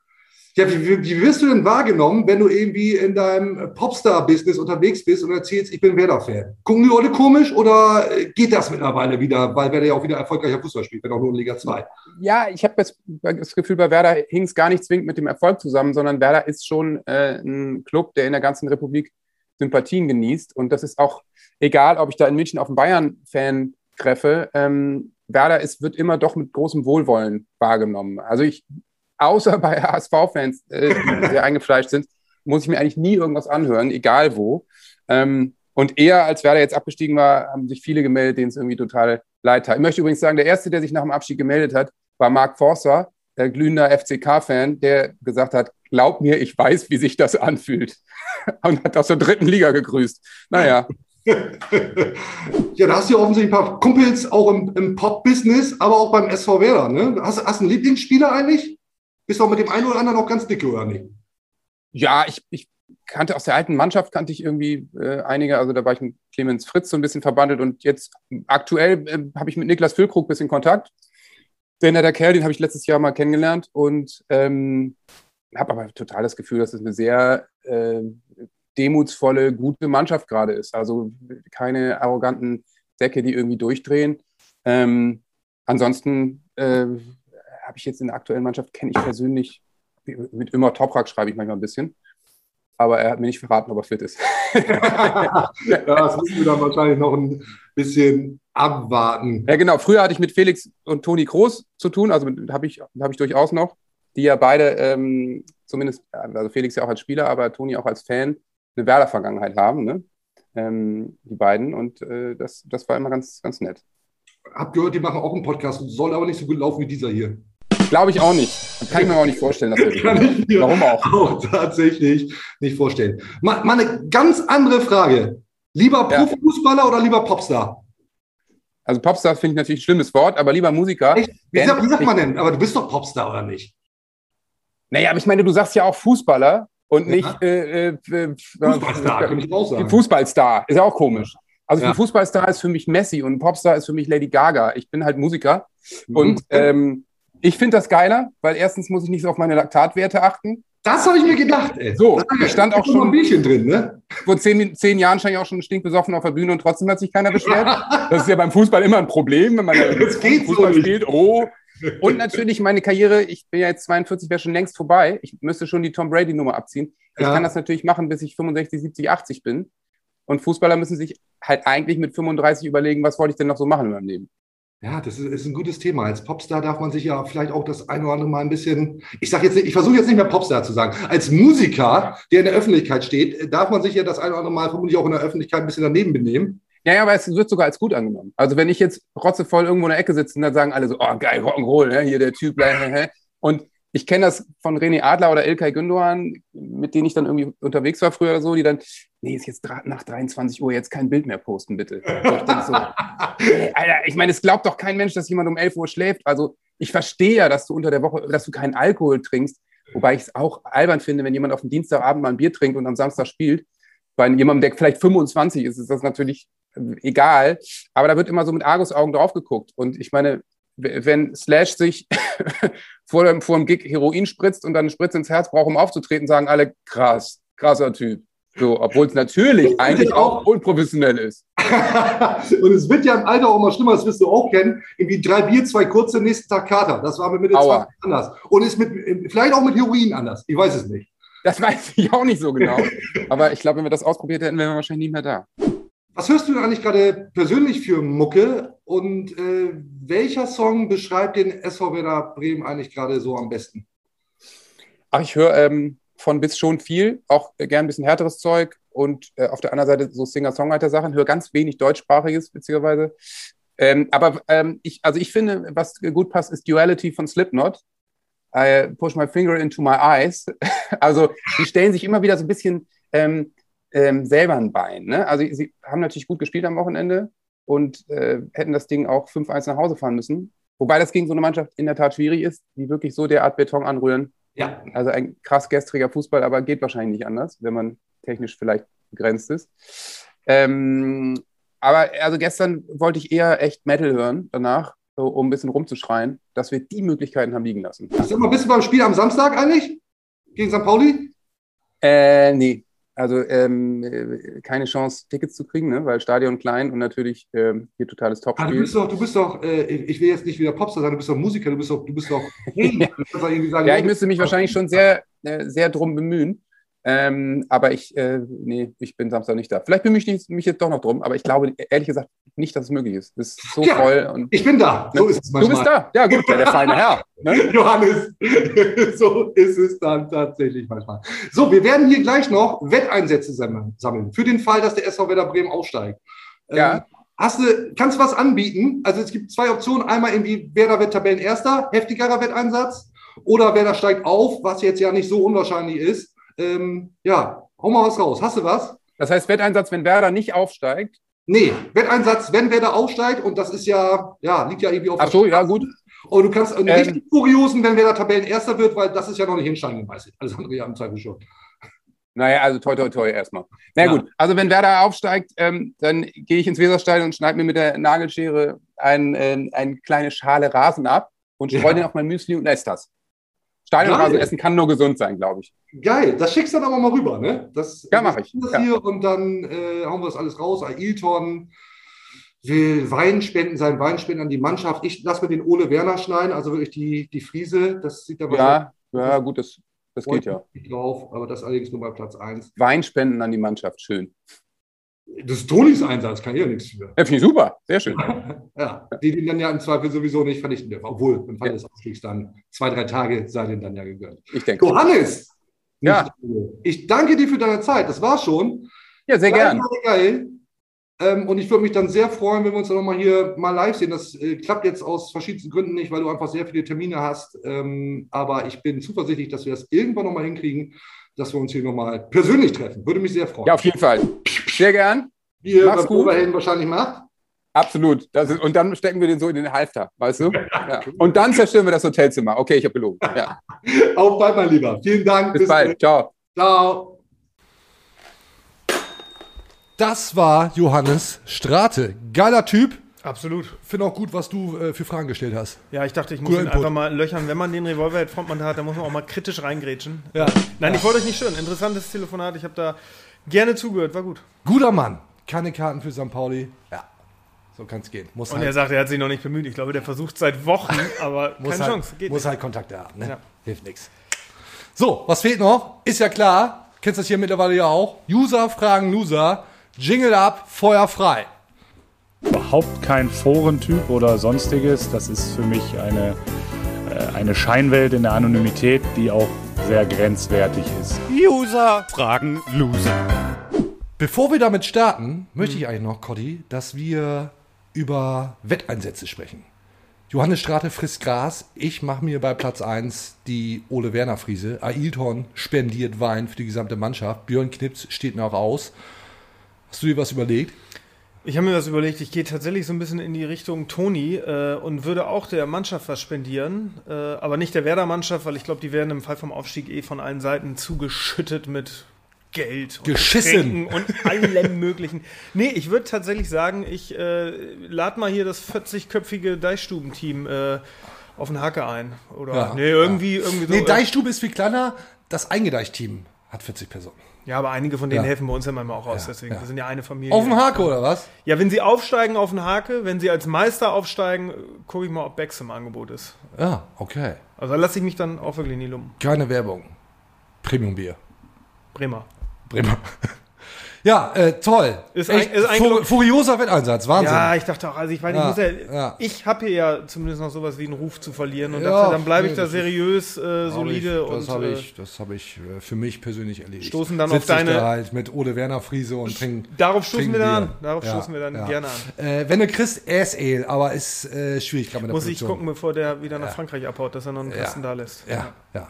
ja, wie, wie, wirst du denn wahrgenommen, wenn du irgendwie in deinem Popstar-Business unterwegs bist und erzählst, ich bin Werder-Fan? Gucken die Leute komisch oder geht das mittlerweile wieder, weil Werder ja auch wieder erfolgreicher Fußball spielt, wenn auch nur in Liga 2? Ja, ich habe das, das Gefühl, bei Werder hing es gar nicht zwingend mit dem Erfolg zusammen, sondern Werder ist schon äh, ein Club, der in der ganzen Republik Sympathien genießt. Und das ist auch egal, ob ich da in München auf einen Bayern-Fan treffe. Ähm, Werder ist, wird immer doch mit großem Wohlwollen wahrgenommen. Also ich, außer bei *laughs* HSV-Fans, äh, die sehr eingefleischt sind, muss ich mir eigentlich nie irgendwas anhören, egal wo. Ähm, und eher als Werder jetzt abgestiegen war, haben sich viele gemeldet, denen es irgendwie total leid tat. Ich möchte übrigens sagen, der Erste, der sich nach dem Abstieg gemeldet hat, war Mark Forster, der glühender FCK-Fan, der gesagt hat, glaub mir, ich weiß, wie sich das anfühlt. *laughs* Und hat aus der dritten Liga gegrüßt. Naja. *laughs* ja, da hast du ja offensichtlich ein paar Kumpels auch im, im Pop-Business, aber auch beim SV Werder. Ne? Hast du einen Lieblingsspieler eigentlich? Bist du auch mit dem einen oder anderen auch ganz dicke, oder nicht? Ja, ich, ich kannte aus der alten Mannschaft kannte ich irgendwie äh, einige, also da war ich mit Clemens Fritz so ein bisschen verbandelt und jetzt aktuell äh, habe ich mit Niklas Füllkrug ein bisschen Kontakt. Der netter Kerl, den habe ich letztes Jahr mal kennengelernt und ähm, habe aber total das Gefühl, dass es eine sehr äh, demutsvolle, gute Mannschaft gerade ist. Also keine arroganten Säcke, die irgendwie durchdrehen. Ähm, ansonsten äh, habe ich jetzt in der aktuellen Mannschaft, kenne ich persönlich, mit immer Toprak schreibe ich manchmal ein bisschen. Aber er hat mir nicht verraten, ob er fit ist. ja, *laughs* das müssen wir dann wahrscheinlich noch ein bisschen abwarten. Ja, genau. Früher hatte ich mit Felix und Toni Groß zu tun, also habe ich, hab ich durchaus noch, die ja beide, ähm, zumindest, also Felix ja auch als Spieler, aber Toni auch als Fan, eine Werder-Vergangenheit haben, ne? Ähm, die beiden. Und äh, das, das war immer ganz, ganz nett. Hab gehört, die machen auch einen Podcast, soll aber nicht so gut laufen wie dieser hier. Glaube ich auch nicht. Kann ich mir auch nicht vorstellen, dass wir Kann ich mir Warum auch? auch tatsächlich nicht vorstellen. Mal, mal eine ganz andere Frage. Lieber ja. Profifußballer oder lieber Popstar? Also Popstar finde ich natürlich ein schlimmes Wort, aber lieber Musiker. Echt? Wie, sagt, wie sagt man denn? Aber du bist doch Popstar, oder nicht? Naja, aber ich meine, du sagst ja auch Fußballer und nicht ja. äh, äh, Fußballstar, äh, kann ich auch sagen. Fußballstar, ist ja auch komisch. Also ja. Fußballstar ist für mich Messi und Popstar ist für mich Lady Gaga. Ich bin halt Musiker mhm. und ähm, ich finde das geiler, weil erstens muss ich nicht so auf meine Laktatwerte achten. Das habe ich mir gedacht, ey. So, ich stand auch schon. Ein Bierchen drin, ne? Vor zehn, zehn Jahren stand ich auch schon stinkbesoffen auf der Bühne und trotzdem hat sich keiner beschwert. das ist ja beim Fußball immer ein Problem, wenn man *laughs* Fußball so spielt. Oh, und natürlich meine Karriere, ich bin ja jetzt 42, wäre schon längst vorbei. Ich müsste schon die Tom Brady-Nummer abziehen. Ich ja. kann das natürlich machen, bis ich 65, 70, 80 bin. Und Fußballer müssen sich halt eigentlich mit 35 überlegen, was wollte ich denn noch so machen in meinem Leben. Ja, das ist, ist, ein gutes Thema. Als Popstar darf man sich ja vielleicht auch das ein oder andere Mal ein bisschen, ich sage jetzt nicht, ich versuche jetzt nicht mehr Popstar zu sagen. Als Musiker, der in der Öffentlichkeit steht, darf man sich ja das ein oder andere Mal vermutlich auch in der Öffentlichkeit ein bisschen daneben benehmen. Ja, ja, aber es wird sogar als gut angenommen. Also wenn ich jetzt rotzevoll irgendwo in der Ecke sitze, dann sagen alle so, oh geil, Rock'n'Roll, hier der Typ, und ich kenne das von René Adler oder Ilkay Gündoğan, mit denen ich dann irgendwie unterwegs war früher oder so, die dann, nee, ist jetzt nach 23 Uhr jetzt kein Bild mehr posten, bitte. ich so, *laughs* Alter, ich meine, es glaubt doch kein Mensch, dass jemand um 11 Uhr schläft. Also ich verstehe ja, dass du unter der Woche, dass du keinen Alkohol trinkst, wobei ich es auch albern finde, wenn jemand auf dem Dienstagabend mal ein Bier trinkt und am Samstag spielt. Bei jemandem, der vielleicht 25 ist, ist das natürlich egal. Aber da wird immer so mit Argusaugen drauf geguckt. Und ich meine, wenn Slash sich *laughs* vor, dem, vor dem Gig Heroin spritzt und dann eine Spritze ins Herz braucht, um aufzutreten, sagen alle, krass, krasser Typ. So, obwohl es natürlich eigentlich auch unprofessionell ist. *laughs* und es wird ja im Alter auch mal schlimmer, das wirst du auch kennen. Irgendwie drei Bier, zwei kurze, nächsten Tag Kater. Das war mit Mitte Aua. 20 anders. Und ist mit, vielleicht auch mit Heroin anders. Ich weiß es nicht. Das *laughs* weiß ich auch nicht so genau. Aber ich glaube, wenn wir das ausprobiert hätten, wären wir wahrscheinlich nie mehr da. Was hörst du eigentlich gerade persönlich für Mucke und äh, welcher Song beschreibt den SV Werder Bremen eigentlich gerade so am besten? Ach, ich höre ähm, von bis schon viel, auch äh, gern ein bisschen härteres Zeug und äh, auf der anderen Seite so Singer-Songwriter-Sachen, höre ganz wenig deutschsprachiges, beziehungsweise. Ähm, aber ähm, ich, also ich finde, was gut passt, ist Duality von Slipknot. I push my finger into my eyes. *laughs* also die stellen sich immer wieder so ein bisschen ähm, selber ein Bein. Ne? Also sie haben natürlich gut gespielt am Wochenende und äh, hätten das Ding auch 5-1 nach Hause fahren müssen. Wobei das gegen so eine Mannschaft in der Tat schwierig ist, die wirklich so derart Beton anrühren. Ja. Also ein krass gestriger Fußball, aber geht wahrscheinlich nicht anders, wenn man technisch vielleicht begrenzt ist. Ähm, aber also gestern wollte ich eher echt Metal hören danach so, um ein bisschen rumzuschreien, dass wir die Möglichkeiten haben liegen lassen. Sag mal, bist du beim Spiel am Samstag eigentlich? Gegen St. Pauli? Äh, nee. Also ähm, äh, keine Chance, Tickets zu kriegen, ne? weil Stadion klein und natürlich ähm, hier totales Ah, du bist doch, du bist doch, äh, ich will jetzt nicht wieder Popstar sein, du bist doch Musiker, du bist doch, du bist doch, *laughs* irgendwie sagen, Ja, ich müsste mich wahrscheinlich schon sehr, äh, sehr drum bemühen. Ähm, aber ich, äh, nee, ich bin Samstag nicht da. Vielleicht bemühe ich mich jetzt doch noch drum, aber ich glaube ehrlich gesagt nicht, dass es möglich ist. Es ist so Ja, voll. Und, Ich bin da, so ist es du manchmal. bist da. Ja, gut, der, der feine Herr. Ne? *laughs* Johannes, *laughs* so ist es dann tatsächlich manchmal. So, wir werden hier gleich noch Wetteinsätze sammeln, sammeln für den Fall, dass der SV Werder Bremen aufsteigt. Ja. Ähm, Hast du, kannst du was anbieten? Also es gibt zwei Optionen. Einmal irgendwie Werder wird Tabellenerster, heftigerer Wetteinsatz. Oder Werder steigt auf, was jetzt ja nicht so unwahrscheinlich ist. Ähm, ja, hau mal was raus. Hast du was? Das heißt, Wetteinsatz, wenn Werder nicht aufsteigt. Nee, Wetteinsatz, wenn Werder aufsteigt, und das ist ja, ja, liegt ja irgendwie auf Ach so, ja, gut. Und du kannst einen Ähm. richtig kuriosen, wenn Werder Tabellenerster wird, weil das ist ja noch nicht in Stein gemeißelt. Alles andere ja im Zweifel schon. Naja, also toi, toi, toi erstmal. Na Ja. gut, also wenn Werder aufsteigt, ähm, dann gehe ich ins Weserstadion und schneide mir mit der Nagelschere ein, äh, eine kleine Schale Rasen ab und streue Ja. den auf mein Müsli und esse das. Stadionrasen essen kann nur gesund sein, glaube ich. Geil, das schickst du dann aber mal rüber, ne? Das, Ja, mach ich. Das Ja. hier und dann äh, hauen wir das alles raus. Ailton will Wein spenden, seinen Wein spenden an die Mannschaft. Ich lasse mir den Ole Werner schneiden, also wirklich die, die Friese. Das sieht aber Ja, ja, gut, das, das geht ja. drauf, aber das allerdings nur bei Platz 1. Wein spenden an die Mannschaft, schön. Das ist Tonis Einsatz, kann ich ja nichts für. Ja, finde ich super, sehr schön. *laughs* Ja, die den dann ja im Zweifel sowieso nicht vernichten dürfen. Obwohl, im Fall des Aufstiegs dann zwei, drei Tage sei denen dann ja gegönnt. Ich denke. Johannes! Ja. Ich danke dir für deine Zeit. Das war's schon. Ja, sehr gern. Geil, geil. Ähm, und ich würde mich dann sehr freuen, wenn wir uns dann nochmal hier mal live sehen. Das äh, klappt jetzt aus verschiedensten Gründen nicht, weil du einfach sehr viele Termine hast. Ähm, aber ich bin zuversichtlich, dass wir das irgendwann nochmal hinkriegen, dass wir uns hier nochmal persönlich treffen. Würde mich sehr freuen. Ja, auf jeden Fall. Sehr gern. Wie ihr beim. Oberhelden wahrscheinlich macht. Absolut. Das ist, und dann stecken wir den so in den Halfter, weißt du? *laughs* Ja. Und dann zerstören wir das Hotelzimmer. Okay, ich habe gelogen. Ja. *laughs* Auf bald, mein Lieber. Vielen Dank. Bis bald. Ciao. Ciao. Das war Johannes Strate. Geiler Typ. Absolut. Finde auch gut, was du äh, für Fragen gestellt hast. Ja, ich dachte, ich muss Guter ihn Input. einfach mal löchern. Wenn man den Revolver Frontmann hat, dann muss man auch mal kritisch reingrätschen. Ja. Nein, ich wollte euch nicht stören. Interessantes Telefonat. Ich habe da gerne zugehört. War gut. Guter Mann. Keine Karten für St. Pauli. Ja. So kann es gehen. Muss Und halt, er sagt, er hat sich noch nicht bemüht. Ich glaube, der versucht seit Wochen, *laughs* aber muss keine halt, Chance. Geht muss nicht. halt Kontakte haben. Ne? Ja. Hilft nichts. So, was fehlt noch? Ist ja klar. Kennst das hier mittlerweile ja auch. User fragen Loser. Jingle ab, Feuer frei. überhaupt kein Forentyp oder sonstiges. Das ist für mich eine, äh, eine Scheinwelt in der Anonymität, die auch sehr grenzwertig ist. User fragen Loser. Bevor wir damit starten, möchte ich eigentlich noch, Coddy, dass wir über Wetteinsätze sprechen. Johannes Strate frisst Gras. Ich mache mir bei Platz 1 die Ole Werner Friese. Ailton spendiert Wein für die gesamte Mannschaft. Björn Knips steht noch aus. Hast du dir was überlegt? Ich habe mir was überlegt, ich gehe tatsächlich so ein bisschen in die Richtung Toni äh, und würde auch der Mannschaft was spendieren, äh, aber nicht der Werder-Mannschaft, weil ich glaube, die werden im Fall vom Aufstieg eh von allen Seiten zugeschüttet mit Geld und Geschissen. Getränken und allem *laughs* möglichen. Nee, ich würde tatsächlich sagen, ich äh, lade mal hier das 40-köpfige Deichstubenteam äh, auf den Hacke ein. Oder nee, irgendwie, irgendwie so. Nee, Deichstube ist viel kleiner. Das Eingedeicht-Team hat 40 Personen. Ja, aber einige von denen Ja. helfen bei uns ja manchmal auch aus, Ja, deswegen. ja. Wir sind ja eine Familie. Auf dem Hake oder was? Ja, wenn sie aufsteigen auf den Hake, wenn sie als Meister aufsteigen, gucke ich mal, ob Becks im Angebot ist. Ja, okay. Also da lasse ich mich dann auch wirklich nie lumpen. Keine Werbung. Premium-Bier. Bremer. Bremer. *laughs* Ja, äh, toll. Ist Echt ein- ist eigentlich- fu- furioser Wetteinsatz, Wahnsinn. Ja, ich dachte auch, also ich meine, ich Ja, muss ja, ja. ich habe hier ja zumindest noch sowas wie einen Ruf zu verlieren und Ja, dachte, dann bleibe ich nee, da seriös, äh, solide ich, das habe äh, ich, das hab ich äh, für mich persönlich erledigt. Stoßen dann Sitz auf deine- Ich halt mit Ole Werner Friese und trinken. Darauf stoßen wir dann an. Darauf stoßen wir dann gerne an. Äh, wenn du kriegst, Ass Ale, aber ist äh, schwierig gerade mit der muss ich Produktion. gucken, bevor der wieder nach. Frankreich abhaut, dass er noch einen. Kasten da lässt. Ja, ja.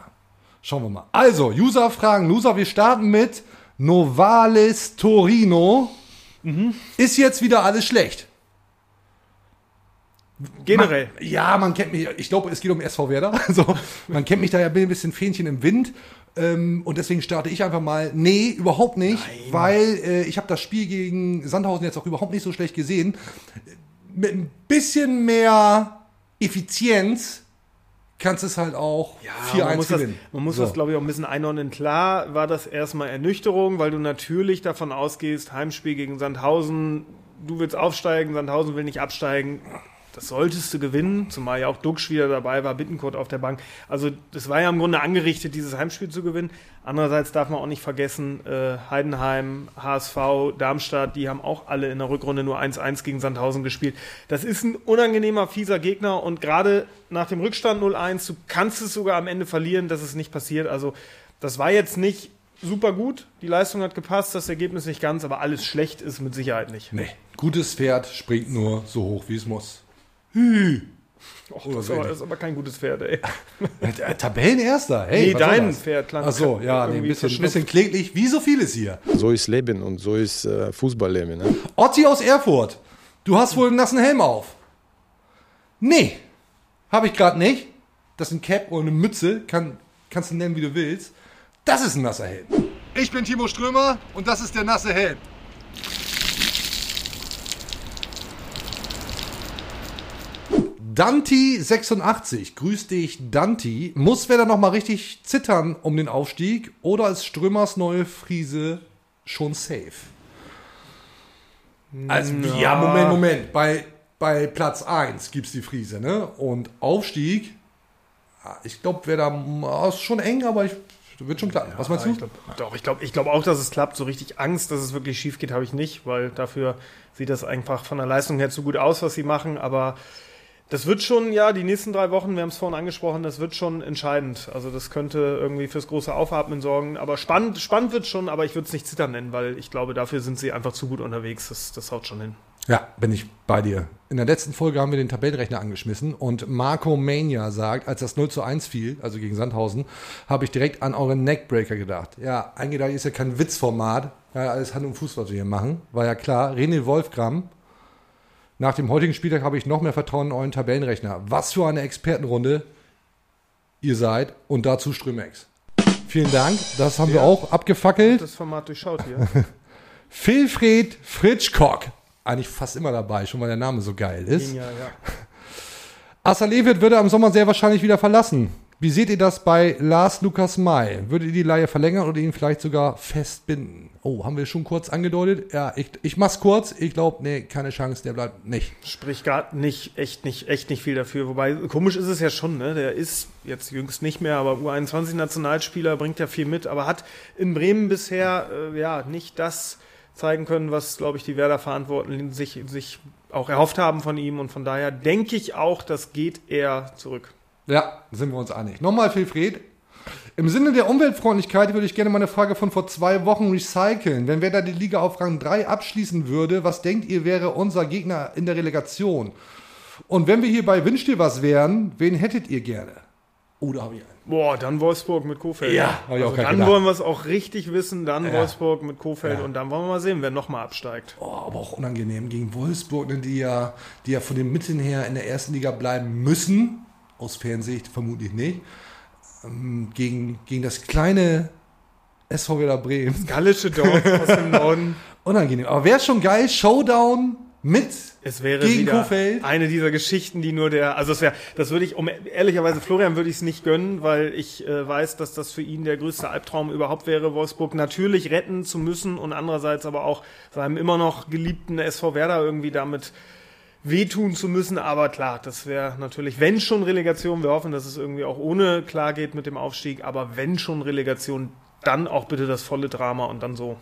Schauen wir mal. Also, User-Fragen. Loser, wir starten mit Novalis Torino. Mhm. Ist jetzt wieder alles schlecht? Generell. Man, ja, man kennt mich, ich glaube, es geht um SV Werder. *laughs* Also, man kennt mich da ja ein bisschen Fähnchen im Wind. Ähm, und deswegen starte ich einfach mal. Nee, überhaupt nicht, weil äh, ich habe das Spiel gegen Sandhausen jetzt auch überhaupt nicht so schlecht gesehen. Mit ein bisschen mehr Effizienz kannst es halt auch Ja, 4-1 man muss, das, gewinnen. man muss So. das, glaube ich, auch ein bisschen einordnen. Klar war das erstmal Ernüchterung, weil du natürlich davon ausgehst, Heimspiel gegen Sandhausen, du willst aufsteigen, Sandhausen will nicht absteigen. Das solltest du gewinnen, zumal ja auch Duxch wieder dabei war, Bittenkurt auf der Bank. Also das war ja im Grunde angerichtet, dieses Heimspiel zu gewinnen. Andererseits darf man auch nicht vergessen, äh, Heidenheim, HSV, Darmstadt, die haben auch alle in der Rückrunde nur 1-1 gegen Sandhausen gespielt. Das ist ein unangenehmer, fieser Gegner und gerade nach dem Rückstand 0-1, du kannst es sogar am Ende verlieren, dass es nicht passiert. Also das war jetzt nicht super gut, die Leistung hat gepasst, das Ergebnis nicht ganz, aber alles schlecht ist mit Sicherheit nicht. Nee, gutes Pferd springt nur so hoch, wie es muss. Hü. Och, Oder das, so ist aber, ähnlich. das ist aber kein gutes Pferd, ey. Äh, Tabellenerster, hey. Nee, dein? Pferd klang Ach so, ja, nee, ein bisschen, bisschen kläglich, wie so vieles hier. So ist Leben und so ist äh, Fußballleben. Ne? Otti aus Erfurt, du hast wohl einen nassen Helm auf. Nee, habe ich gerade nicht. Das ist ein Cap oder eine Mütze, kann, kannst du nennen, wie du willst. Das ist ein nasser Helm. Ich bin Timo Strömer und das ist der nasse Helm. Danti86, grüß dich Danti. Muss wer da noch mal richtig zittern um den Aufstieg oder ist Strömers neue Friese schon safe? Also, ja, Moment, Moment. Bei, bei Platz 1 gibt es die Friese, ne? Und Aufstieg, ja, ich glaube, wäre da ah, ist schon eng, aber ich, wird schon klappen. Was meinst du? Ich glaub, doch, ich glaube ich glaub auch, dass es klappt. So richtig Angst, dass es wirklich schief geht, habe ich nicht, weil dafür sieht das einfach von der Leistung her zu gut aus, was sie machen. Aber das wird schon, ja, die nächsten drei Wochen, wir haben es vorhin angesprochen, das wird schon entscheidend. Also das könnte irgendwie fürs große Aufatmen sorgen. Aber spannend, spannend wird schon, aber ich würde es nicht zittern nennen, weil ich glaube, dafür sind sie einfach zu gut unterwegs. Das, das haut schon hin. Ja, bin ich bei dir. In der letzten Folge haben wir den Tabellenrechner angeschmissen und Marco Mania sagt, als das 0 zu 1 fiel, also gegen Sandhausen, habe ich direkt an euren Neckbreaker gedacht. Ja, eingedacht ist ja kein Witzformat, ja, alles Hand und Fuß, was wir hier machen. War ja klar. René Wolfgram, nach dem heutigen Spieltag habe ich noch mehr Vertrauen in euren Tabellenrechner. Was für eine Expertenrunde ihr seid und dazu Strömex. Vielen Dank, das haben wir auch abgefackelt. Das Format durchschaut hier. *laughs* Wilfried Fritschkock. Eigentlich fast immer dabei, schon weil der Name so geil ist. Genial, ja. *laughs* Assalevit würde am Sommer sehr wahrscheinlich wieder verlassen. Wie seht ihr das bei Lars Lukas May? Würdet ihr die Leihe verlängern oder ihn vielleicht sogar festbinden? Oh, haben wir schon kurz angedeutet? Ja, ich, ich mach's kurz. Ich glaube, nee, keine Chance, der bleibt nicht. Sprich gar nicht, echt nicht, echt nicht viel dafür. Wobei, komisch ist es ja schon, ne? Der ist jetzt jüngst nicht mehr, aber U21-Nationalspieler bringt ja viel mit, aber hat in Bremen bisher äh, ja nicht das zeigen können, was, glaube ich, die Werder-Verantwortlichen sich, sich auch erhofft haben von ihm. Und von daher denke ich auch, das geht eher zurück. Ja, sind wir uns einig. Nochmal, Wilfried. Im Sinne der Umweltfreundlichkeit würde ich gerne meine Frage von vor zwei Wochen recyceln. Wenn wer da die Liga auf Rang 3 abschließen würde, was denkt ihr wäre unser Gegner in der Relegation? Und wenn wir hier bei Wünscht ihr was wären, wen hättet ihr gerne? Oh, da habe ich einen. Boah, dann Wolfsburg mit Kofeld. Ja, hab ich also dann gedacht. wollen wir es auch richtig wissen, dann Ja. Wolfsburg mit Kofeld Ja. und dann wollen wir mal sehen, wer nochmal absteigt. Oh, aber auch unangenehm gegen Wolfsburg, ne, die ja, die ja von den Mitteln her in der ersten Liga bleiben müssen. Aus Fernsicht vermutlich nicht. Ähm, gegen, gegen das kleine SV Werder Bremen. Gallische Dorf *laughs* aus dem Norden. Unangenehm. Aber wäre schon geil, Showdown mit Es wäre gegen Kofeld. eine dieser Geschichten, die nur der, also es wäre, das würde ich, um ehrlicherweise Florian würde ich es nicht gönnen, weil ich äh, weiß, dass das für ihn der größte Albtraum überhaupt wäre, Wolfsburg natürlich retten zu müssen und andererseits aber auch seinem immer noch geliebten SV Werder irgendwie damit wehtun zu müssen. Aber klar, das wäre natürlich, wenn schon Relegation, wir hoffen, dass es irgendwie auch ohne klar geht mit dem Aufstieg, aber wenn schon Relegation, dann auch bitte das volle Drama und dann so.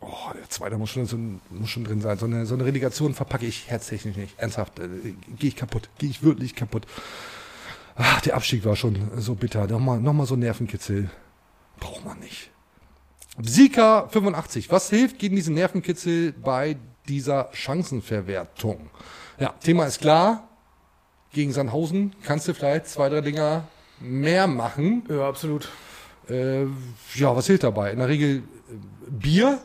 Oh, der zweite muss schon, so, muss schon drin sein. So eine, so eine Relegation verpacke ich herztechnisch nicht. Ernsthaft, äh, gehe ich kaputt. Gehe ich wirklich kaputt. Ach, der Abstieg war schon so bitter. Nochmal noch mal so Nervenkitzel. Braucht man nicht. Sika 85. Was hilft gegen diesen Nervenkitzel bei dieser Chancenverwertung? Ja, Thema ist klar. Gegen Sandhausen kannst du vielleicht zwei, drei Dinger mehr machen. Ja, absolut. Äh, ja, was hilft dabei? In der Regel äh, Bier.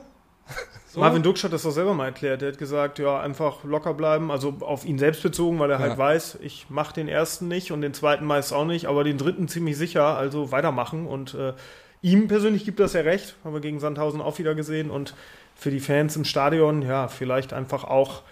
So. *laughs* Marvin Duksch hat das doch selber mal erklärt. Der hat gesagt, ja, einfach locker bleiben, also auf ihn selbst bezogen, weil er halt Ja. weiß, ich mache den ersten nicht und den zweiten meist auch nicht, aber den dritten ziemlich sicher, also weitermachen. Und äh, ihm persönlich gibt das ja recht, haben wir gegen Sandhausen auch wieder gesehen. Und für die Fans im Stadion, ja, vielleicht einfach auch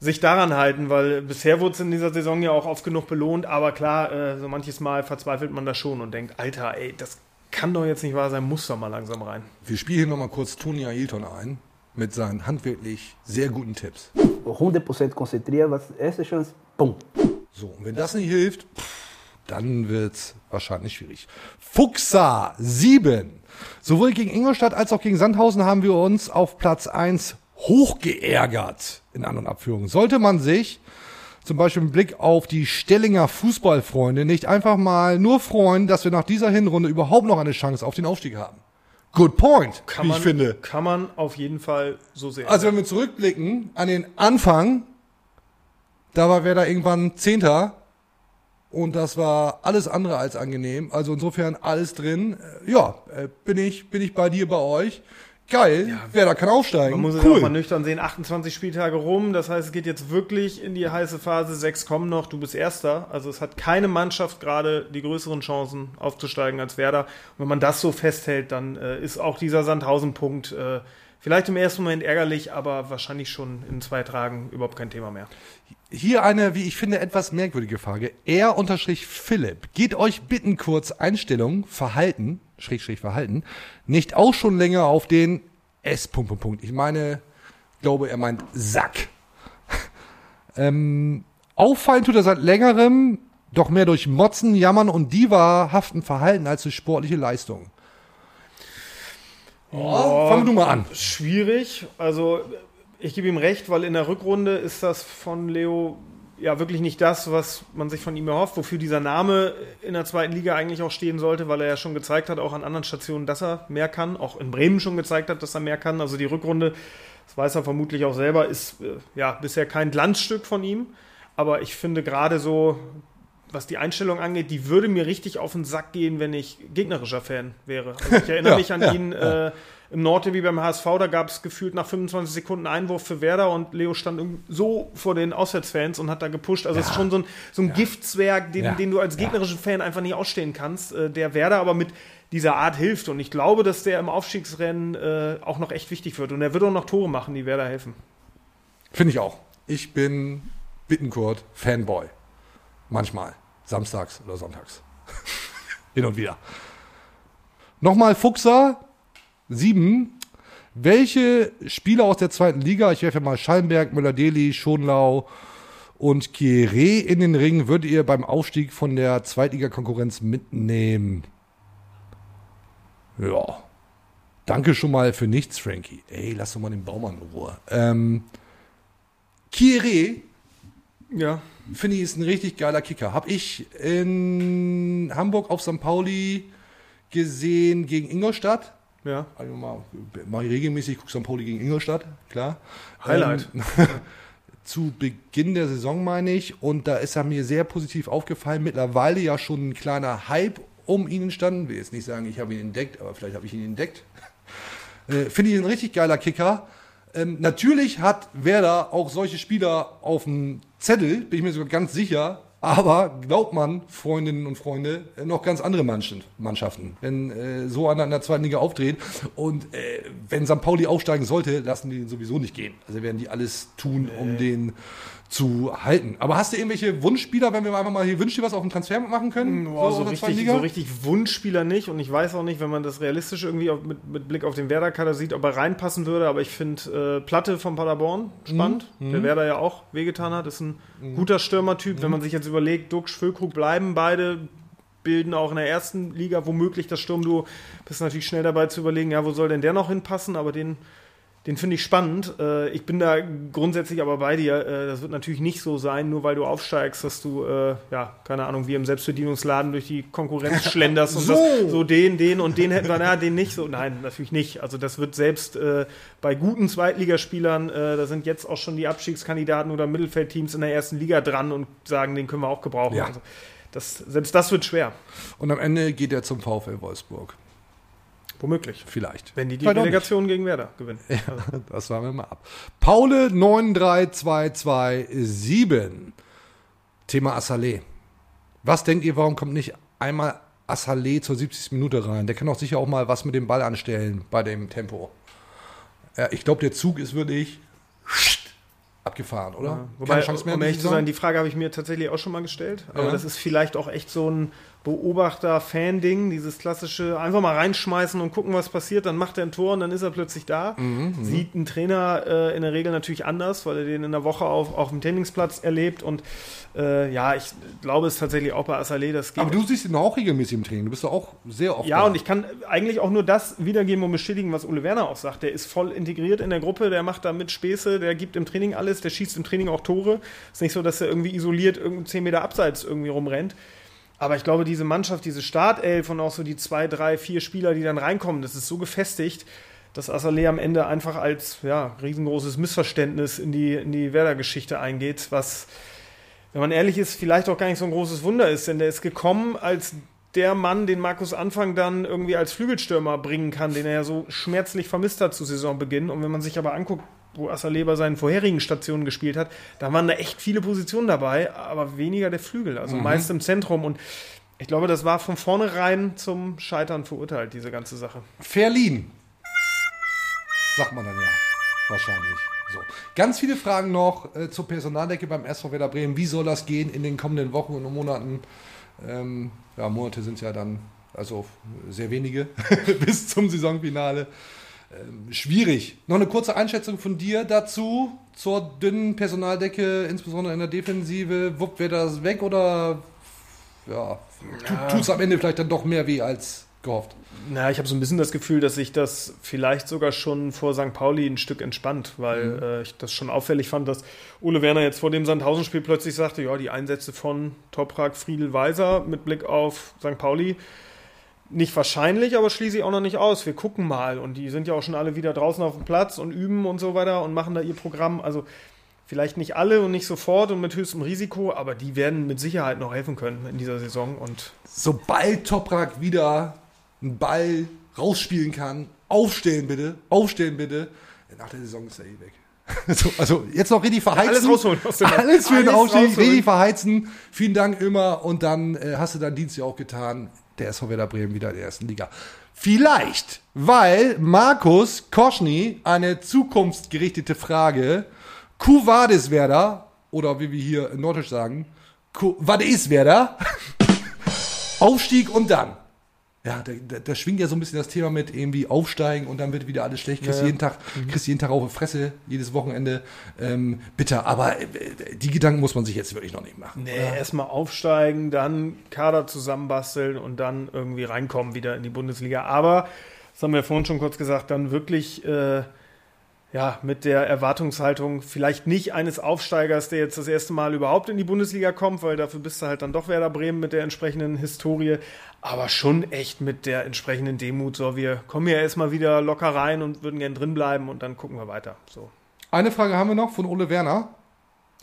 sich daran halten, weil bisher wurde es in dieser Saison ja auch oft genug belohnt, aber klar, äh, so manches Mal verzweifelt man da schon und denkt, Alter, ey, das kann doch jetzt nicht wahr sein, muss doch mal langsam rein. Wir spielen hier nochmal kurz Tony Ailton ein mit seinen handwerklich sehr guten Tipps. 100% konzentriert, was erste Chance, pum. So, und wenn das nicht hilft, pff, dann wird's wahrscheinlich schwierig. Fuchsa 7. Sowohl gegen Ingolstadt als auch gegen Sandhausen haben wir uns auf Platz 1 hochgeärgert, in An- und Abführung. Sollte man sich zum Beispiel mit Blick auf die Stellinger Fußballfreunde nicht einfach mal nur freuen, dass wir nach dieser Hinrunde überhaupt noch eine Chance auf den Aufstieg haben. Good point, Kann wie man, ich finde. Kann man auf jeden Fall so sehen. Also wenn wir zurückblicken an den Anfang, da war Werder irgendwann Zehnter und das war alles andere als angenehm. Also insofern alles drin. Äh, Ja, äh, bin ich, bin ich bei dir, bei euch. Geil, Werder kann aufsteigen. Man muss es auch mal cool. nüchtern sehen, 28 Spieltage rum, das heißt, es geht jetzt wirklich in die heiße Phase, sechs kommen noch, du bist Erster. Also es hat keine Mannschaft gerade die größeren Chancen aufzusteigen als Werder. Und wenn man das so festhält, dann äh, ist auch dieser Sandhausen-Punkt äh, vielleicht im ersten Moment ärgerlich, aber wahrscheinlich schon in zwei Tagen überhaupt kein Thema mehr. Hier eine, wie ich finde, etwas merkwürdige Frage. Er unterstrich Philipp. Geht euch bitten kurz Einstellung, Verhalten, Schrägstrich Verhalten, nicht auch schon länger auf den S. Punkt, Punkt, Punkt. Ich meine, glaube, er meint Sack. *laughs* ähm, auffallen tut er seit längerem, doch mehr durch Motzen, Jammern und Diva-haften Verhalten als durch sportliche Leistung. Oh, fang du mal an. Schwierig. Also ich gebe ihm recht, weil in der Rückrunde ist das von Leo ja wirklich nicht das, was man sich von ihm erhofft, wofür dieser Name in der zweiten Liga eigentlich auch stehen sollte, weil er ja schon gezeigt hat, auch an anderen Stationen, dass er mehr kann, auch in Bremen schon gezeigt hat, dass er mehr kann. Also die Rückrunde, das weiß er vermutlich auch selber, ist äh, ja bisher kein Glanzstück von ihm. Aber ich finde gerade so, was die Einstellung angeht, die würde mir richtig auf den Sack gehen, wenn ich gegnerischer Fan wäre. Also ich erinnere *laughs* Ja, mich an ja, ihn ja. äh, im Nordderby wie beim HSV, da gab es gefühlt nach 25 Sekunden Einwurf für Werder und Leo stand so vor den Auswärtsfans und hat da gepusht. Also es ist schon so ein, so ein Giftzwerg, den, den du als gegnerischen Fan einfach nicht ausstehen kannst, äh, der Werder aber mit dieser Art hilft. Und ich glaube, dass der im Aufstiegsrennen äh, auch noch echt wichtig wird. Und er wird auch noch Tore machen, die Werder helfen. Finde ich auch. Ich bin Bittenkurt Fanboy. Manchmal. Samstags oder sonntags. *laughs* Hin und wieder. Nochmal Fuchser. Sieben. Welche Spieler aus der zweiten Liga, ich werfe mal Schallenberg, Müller-Deli, Schonlau und Kieré in den Ring, würdet ihr beim Aufstieg von der Zweitliga-Konkurrenz mitnehmen? Ja. Danke schon mal für nichts, Frankie. Ey, lass doch mal den Baumann in Ruhe. Ähm, Kieré, Ja. finde ich, ist ein richtig geiler Kicker. Hab ich in Hamburg auf St. Pauli gesehen gegen Ingolstadt. Ja. Also mal, mach ich regelmäßig, gucke St. Pauli gegen Ingolstadt, klar. Highlight. Ähm, *laughs* zu Beginn der Saison meine ich. Und da ist er mir sehr positiv aufgefallen. Mittlerweile ja schon ein kleiner Hype um ihn entstanden. Will jetzt nicht sagen, ich habe ihn entdeckt, aber vielleicht habe ich ihn entdeckt. *laughs* Äh, Finde ich ein richtig geiler Kicker. Ähm, natürlich hat Werder auch solche Spieler auf dem Zettel, bin ich mir sogar ganz sicher. Aber glaubt man, Freundinnen und Freunde, äh, noch ganz andere Mannschaften, wenn äh, so einer in der zweiten Liga aufdreht. Und äh, wenn St. Pauli aufsteigen sollte, lassen die den sowieso nicht gehen. Also werden die alles tun, um den zu halten. Aber hast du irgendwelche Wunschspieler, wenn wir einfach mal hier wünsch dir was auf dem Transfer machen können? Boah, so, aus der zweiten richtig, so richtig Wunschspieler nicht. Und ich weiß auch nicht, wenn man das realistisch irgendwie auf, mit, mit Blick auf den Werder-Kader sieht, ob er reinpassen würde. Aber ich finde äh, Platte von Paderborn spannend. Mhm. Der Werder ja auch wehgetan hat. Ist ein guter Stürmertyp. Wenn man sich jetzt überlegt, Duxch, Füllkrug bleiben beide, bilden auch in der ersten Liga womöglich das Sturmduo. Bist natürlich schnell dabei zu überlegen, ja, wo soll denn der noch hinpassen? Aber den den finde ich spannend. Äh, ich bin da grundsätzlich aber bei dir. Äh, das wird natürlich nicht so sein, nur weil du aufsteigst, dass du, äh, ja, keine Ahnung, wie im Selbstbedienungsladen durch die Konkurrenz *laughs* schlenderst und So. das, so den, den und den hätten wir, na, den nicht. So, nein, natürlich nicht. Also das wird selbst äh, bei guten Zweitligaspielern, äh, da sind jetzt auch schon die Abstiegskandidaten oder Mittelfeldteams in der ersten Liga dran und sagen, den können wir auch gebrauchen. Ja. Also das, selbst das wird schwer. Und am Ende geht er zum VfL Wolfsburg. Womöglich. Vielleicht. Wenn die die Vielleicht auch Delegation gegen Werder gewinnen. Ja, das waren wir mal ab. Paule 93227. Thema Assalé. Was denkt ihr, warum kommt nicht einmal Assalé zur 70. Minute rein? Der kann doch sicher auch mal was mit dem Ball anstellen bei dem Tempo. Ja, ich glaube, der Zug ist wirklich abgefahren, oder? Ja. Wobei, Keine Chance mehr um ehrlich die zu sein, die Frage habe ich mir tatsächlich auch schon mal gestellt. Aber Ja. das ist vielleicht auch echt so ein Beobachter-Fan-Ding, dieses klassische, einfach mal reinschmeißen und gucken, was passiert, dann macht er ein Tor und dann ist er plötzlich da. Mhm, mhm. Sieht ein Trainer äh, in der Regel natürlich anders, weil er den in der Woche auf, auf dem Trainingsplatz erlebt und äh, ja, ich glaube es tatsächlich auch bei Assalé, das geht Aber du siehst ihn auch regelmäßig im Training. Du bist doch auch sehr oft ja, da. und ich kann eigentlich auch nur das wiedergeben und bestätigen, was Ole Werner auch sagt. Der ist voll integriert in der Gruppe, der macht da mit Späße, der gibt im Training alles, der schießt im Training auch Tore. Ist nicht so, dass er irgendwie isoliert irgendwie 10 Meter abseits irgendwie rumrennt. Aber ich glaube, diese Mannschaft, diese Startelf und auch so die zwei, drei, vier Spieler, die dann reinkommen, das ist so gefestigt, dass Assalé am Ende einfach als ja, riesengroßes Missverständnis in die, in die Werder-Geschichte eingeht, was, wenn man ehrlich ist, vielleicht auch gar nicht so ein großes Wunder ist, denn der ist gekommen als der Mann, den Markus Anfang dann irgendwie als Flügelstürmer bringen kann, den er ja so schmerzlich vermisst hat zu Saisonbeginn. Und wenn man sich aber anguckt, wo Assalé bei seinen vorherigen Stationen gespielt hat, da waren da echt viele Positionen dabei, aber weniger der Flügel, also Mhm. meist im Zentrum. Und ich glaube, das war von vornherein zum Scheitern verurteilt, diese ganze Sache. Verliehen. Sagt man dann ja. Wahrscheinlich. So. Ganz viele Fragen noch äh, zur Personaldecke beim SV Werder Bremen. Wie soll das gehen in den kommenden Wochen und Monaten? Ähm, ja, Monate sind ja dann, also sehr wenige *laughs* bis zum Saisonfinale. Ähm, schwierig. Noch eine kurze Einschätzung von dir dazu, zur dünnen Personaldecke, insbesondere in der Defensive. Wuppt wer das weg oder ja, tut es am Ende vielleicht dann doch mehr weh als gehofft? Na, ich habe so ein bisschen das Gefühl, dass sich das vielleicht sogar schon vor St. Pauli ein Stück entspannt, weil Mhm. äh, ich das schon auffällig fand, dass Ole Werner jetzt vor dem Sandhausen-Spiel plötzlich sagte, ja, die Einsätze von Toprak, Friedel, Weiser mit Blick auf St. Pauli nicht wahrscheinlich, aber schließe ich auch noch nicht aus. Wir gucken mal und die sind ja auch schon alle wieder draußen auf dem Platz und üben und so weiter und machen da ihr Programm. Also vielleicht nicht alle und nicht sofort und mit höchstem Risiko, aber die werden mit Sicherheit noch helfen können in dieser Saison und sobald Toprak wieder einen Ball rausspielen kann, aufstellen bitte, aufstellen bitte. Nach der Saison ist er eh weg. *laughs* so, also jetzt noch richtig verheizen. alles rausholen. *laughs* Alles für den Aufstieg, richtig verheizen. Vielen Dank immer und dann äh, hast du deinen Dienst ja auch getan. Der SV Werder Bremen wieder in der ersten Liga. Vielleicht, weil Markus Koschny eine zukunftsgerichtete Frage, Kuh Vadis Werder, oder wie wir hier in Norddeutsch sagen, Kuh Vadis Werder, *laughs* Aufstieg und dann. Ja, da, da, da schwingt ja so ein bisschen das Thema mit irgendwie aufsteigen und dann wird wieder alles schlecht. Kriegst Ja, jeden Tag, kriegst jeden Tag auf die Fresse, jedes Wochenende. Ähm, bitter. Aber äh, die Gedanken muss man sich jetzt wirklich noch nicht machen. Nee, erstmal aufsteigen, dann Kader zusammenbasteln und dann irgendwie reinkommen wieder in die Bundesliga. Aber, das haben wir vorhin schon kurz gesagt, dann wirklich äh, ja, mit der Erwartungshaltung vielleicht nicht eines Aufsteigers, der jetzt das erste Mal überhaupt in die Bundesliga kommt, weil dafür bist du halt dann doch Werder Bremen mit der entsprechenden Historie, aber schon echt mit der entsprechenden Demut. So, wir kommen ja erstmal wieder locker rein und würden gern drin bleiben und dann gucken wir weiter. So. Eine Frage haben wir noch von Ole Werner.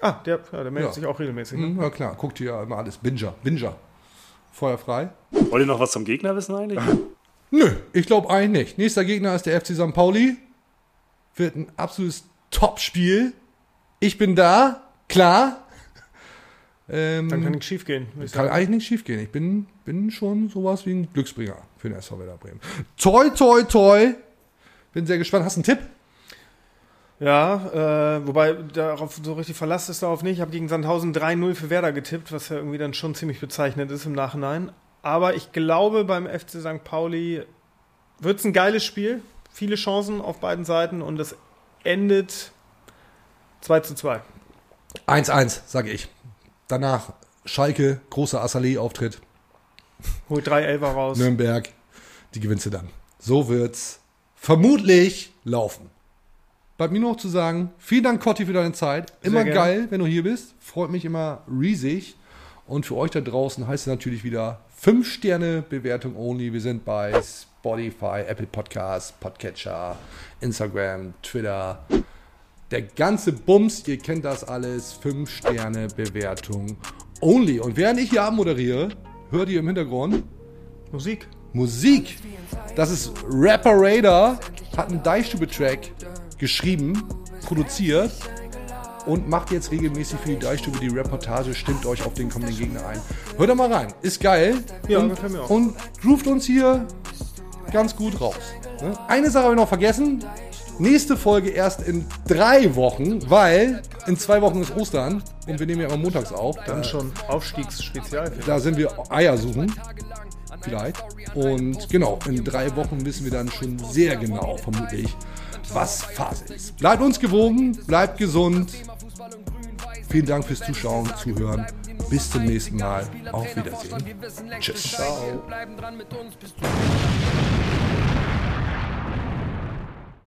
Ah, der, ja, der meldet Ja. sich auch regelmäßig. Ne? Hm, Ja klar, guckt ihr ja immer alles. Binger, Binger. Feuer frei. Wollt ihr noch was zum Gegner wissen eigentlich? Nö, ich glaube eigentlich nicht. Nächster Gegner ist der FC St. Pauli. Wird ein absolutes Top-Spiel. Ich bin da, klar. Ähm, Dann kann nichts schief gehen. Kann sagen. eigentlich nicht schief gehen. Ich bin, bin schon sowas wie ein Glücksbringer für den SV Werder Bremen. Toi, toi, toi. Bin sehr gespannt. Hast du einen Tipp? Ja, äh, wobei darauf so richtig Verlass ist darauf nicht. Ich habe gegen Sandhausen 3-0 für Werder getippt, was ja irgendwie dann schon ziemlich bezeichnend ist im Nachhinein. Aber ich glaube, beim FC St. Pauli wird es ein geiles Spiel. Viele Chancen auf beiden Seiten und es endet 2 zu 2. 1-1, sage ich. Danach Schalke, großer Assalé-Auftritt. Holt drei Elfer raus. Nürnberg, die gewinnst du dann. So wird's vermutlich laufen. Bleibt mir nur noch zu sagen, vielen Dank, Cotti, für deine Zeit. Immer geil, wenn du hier bist. Freut mich immer riesig. Und für euch da draußen heißt es natürlich wieder 5 Sterne Bewertung only. Wir sind bei Spotify, Apple Podcasts, Podcatcher, Instagram, Twitter. Der ganze Bums, ihr kennt das alles. 5 Sterne Bewertung only. Und während ich hier abmoderiere, hört ihr im Hintergrund Musik. Musik. Das ist Rapper Raider, hat einen Deichstube-Track geschrieben, produziert und macht jetzt regelmäßig für die Deichstube die Reportage, stimmt euch auf den kommenden Gegner ein. Hört da mal rein, ist geil. Ja, und, und groovt uns hier ganz gut raus. Ne? Eine Sache habe ich noch vergessen. Nächste Folge erst in drei Wochen, weil in zwei Wochen ist Ostern und wir nehmen ja immer montags auf. Dann Äh, schon Aufstiegsspezial. Da sind wir Eier suchen. Vielleicht. Und genau, in drei Wochen wissen wir dann schon sehr genau, vermutlich, was Phase ist. Bleibt uns gewogen, bleibt gesund. Vielen Dank fürs Zuschauen, Zuhören. Bis zum nächsten Mal. Auf Wiedersehen. Tschüss. Ciao.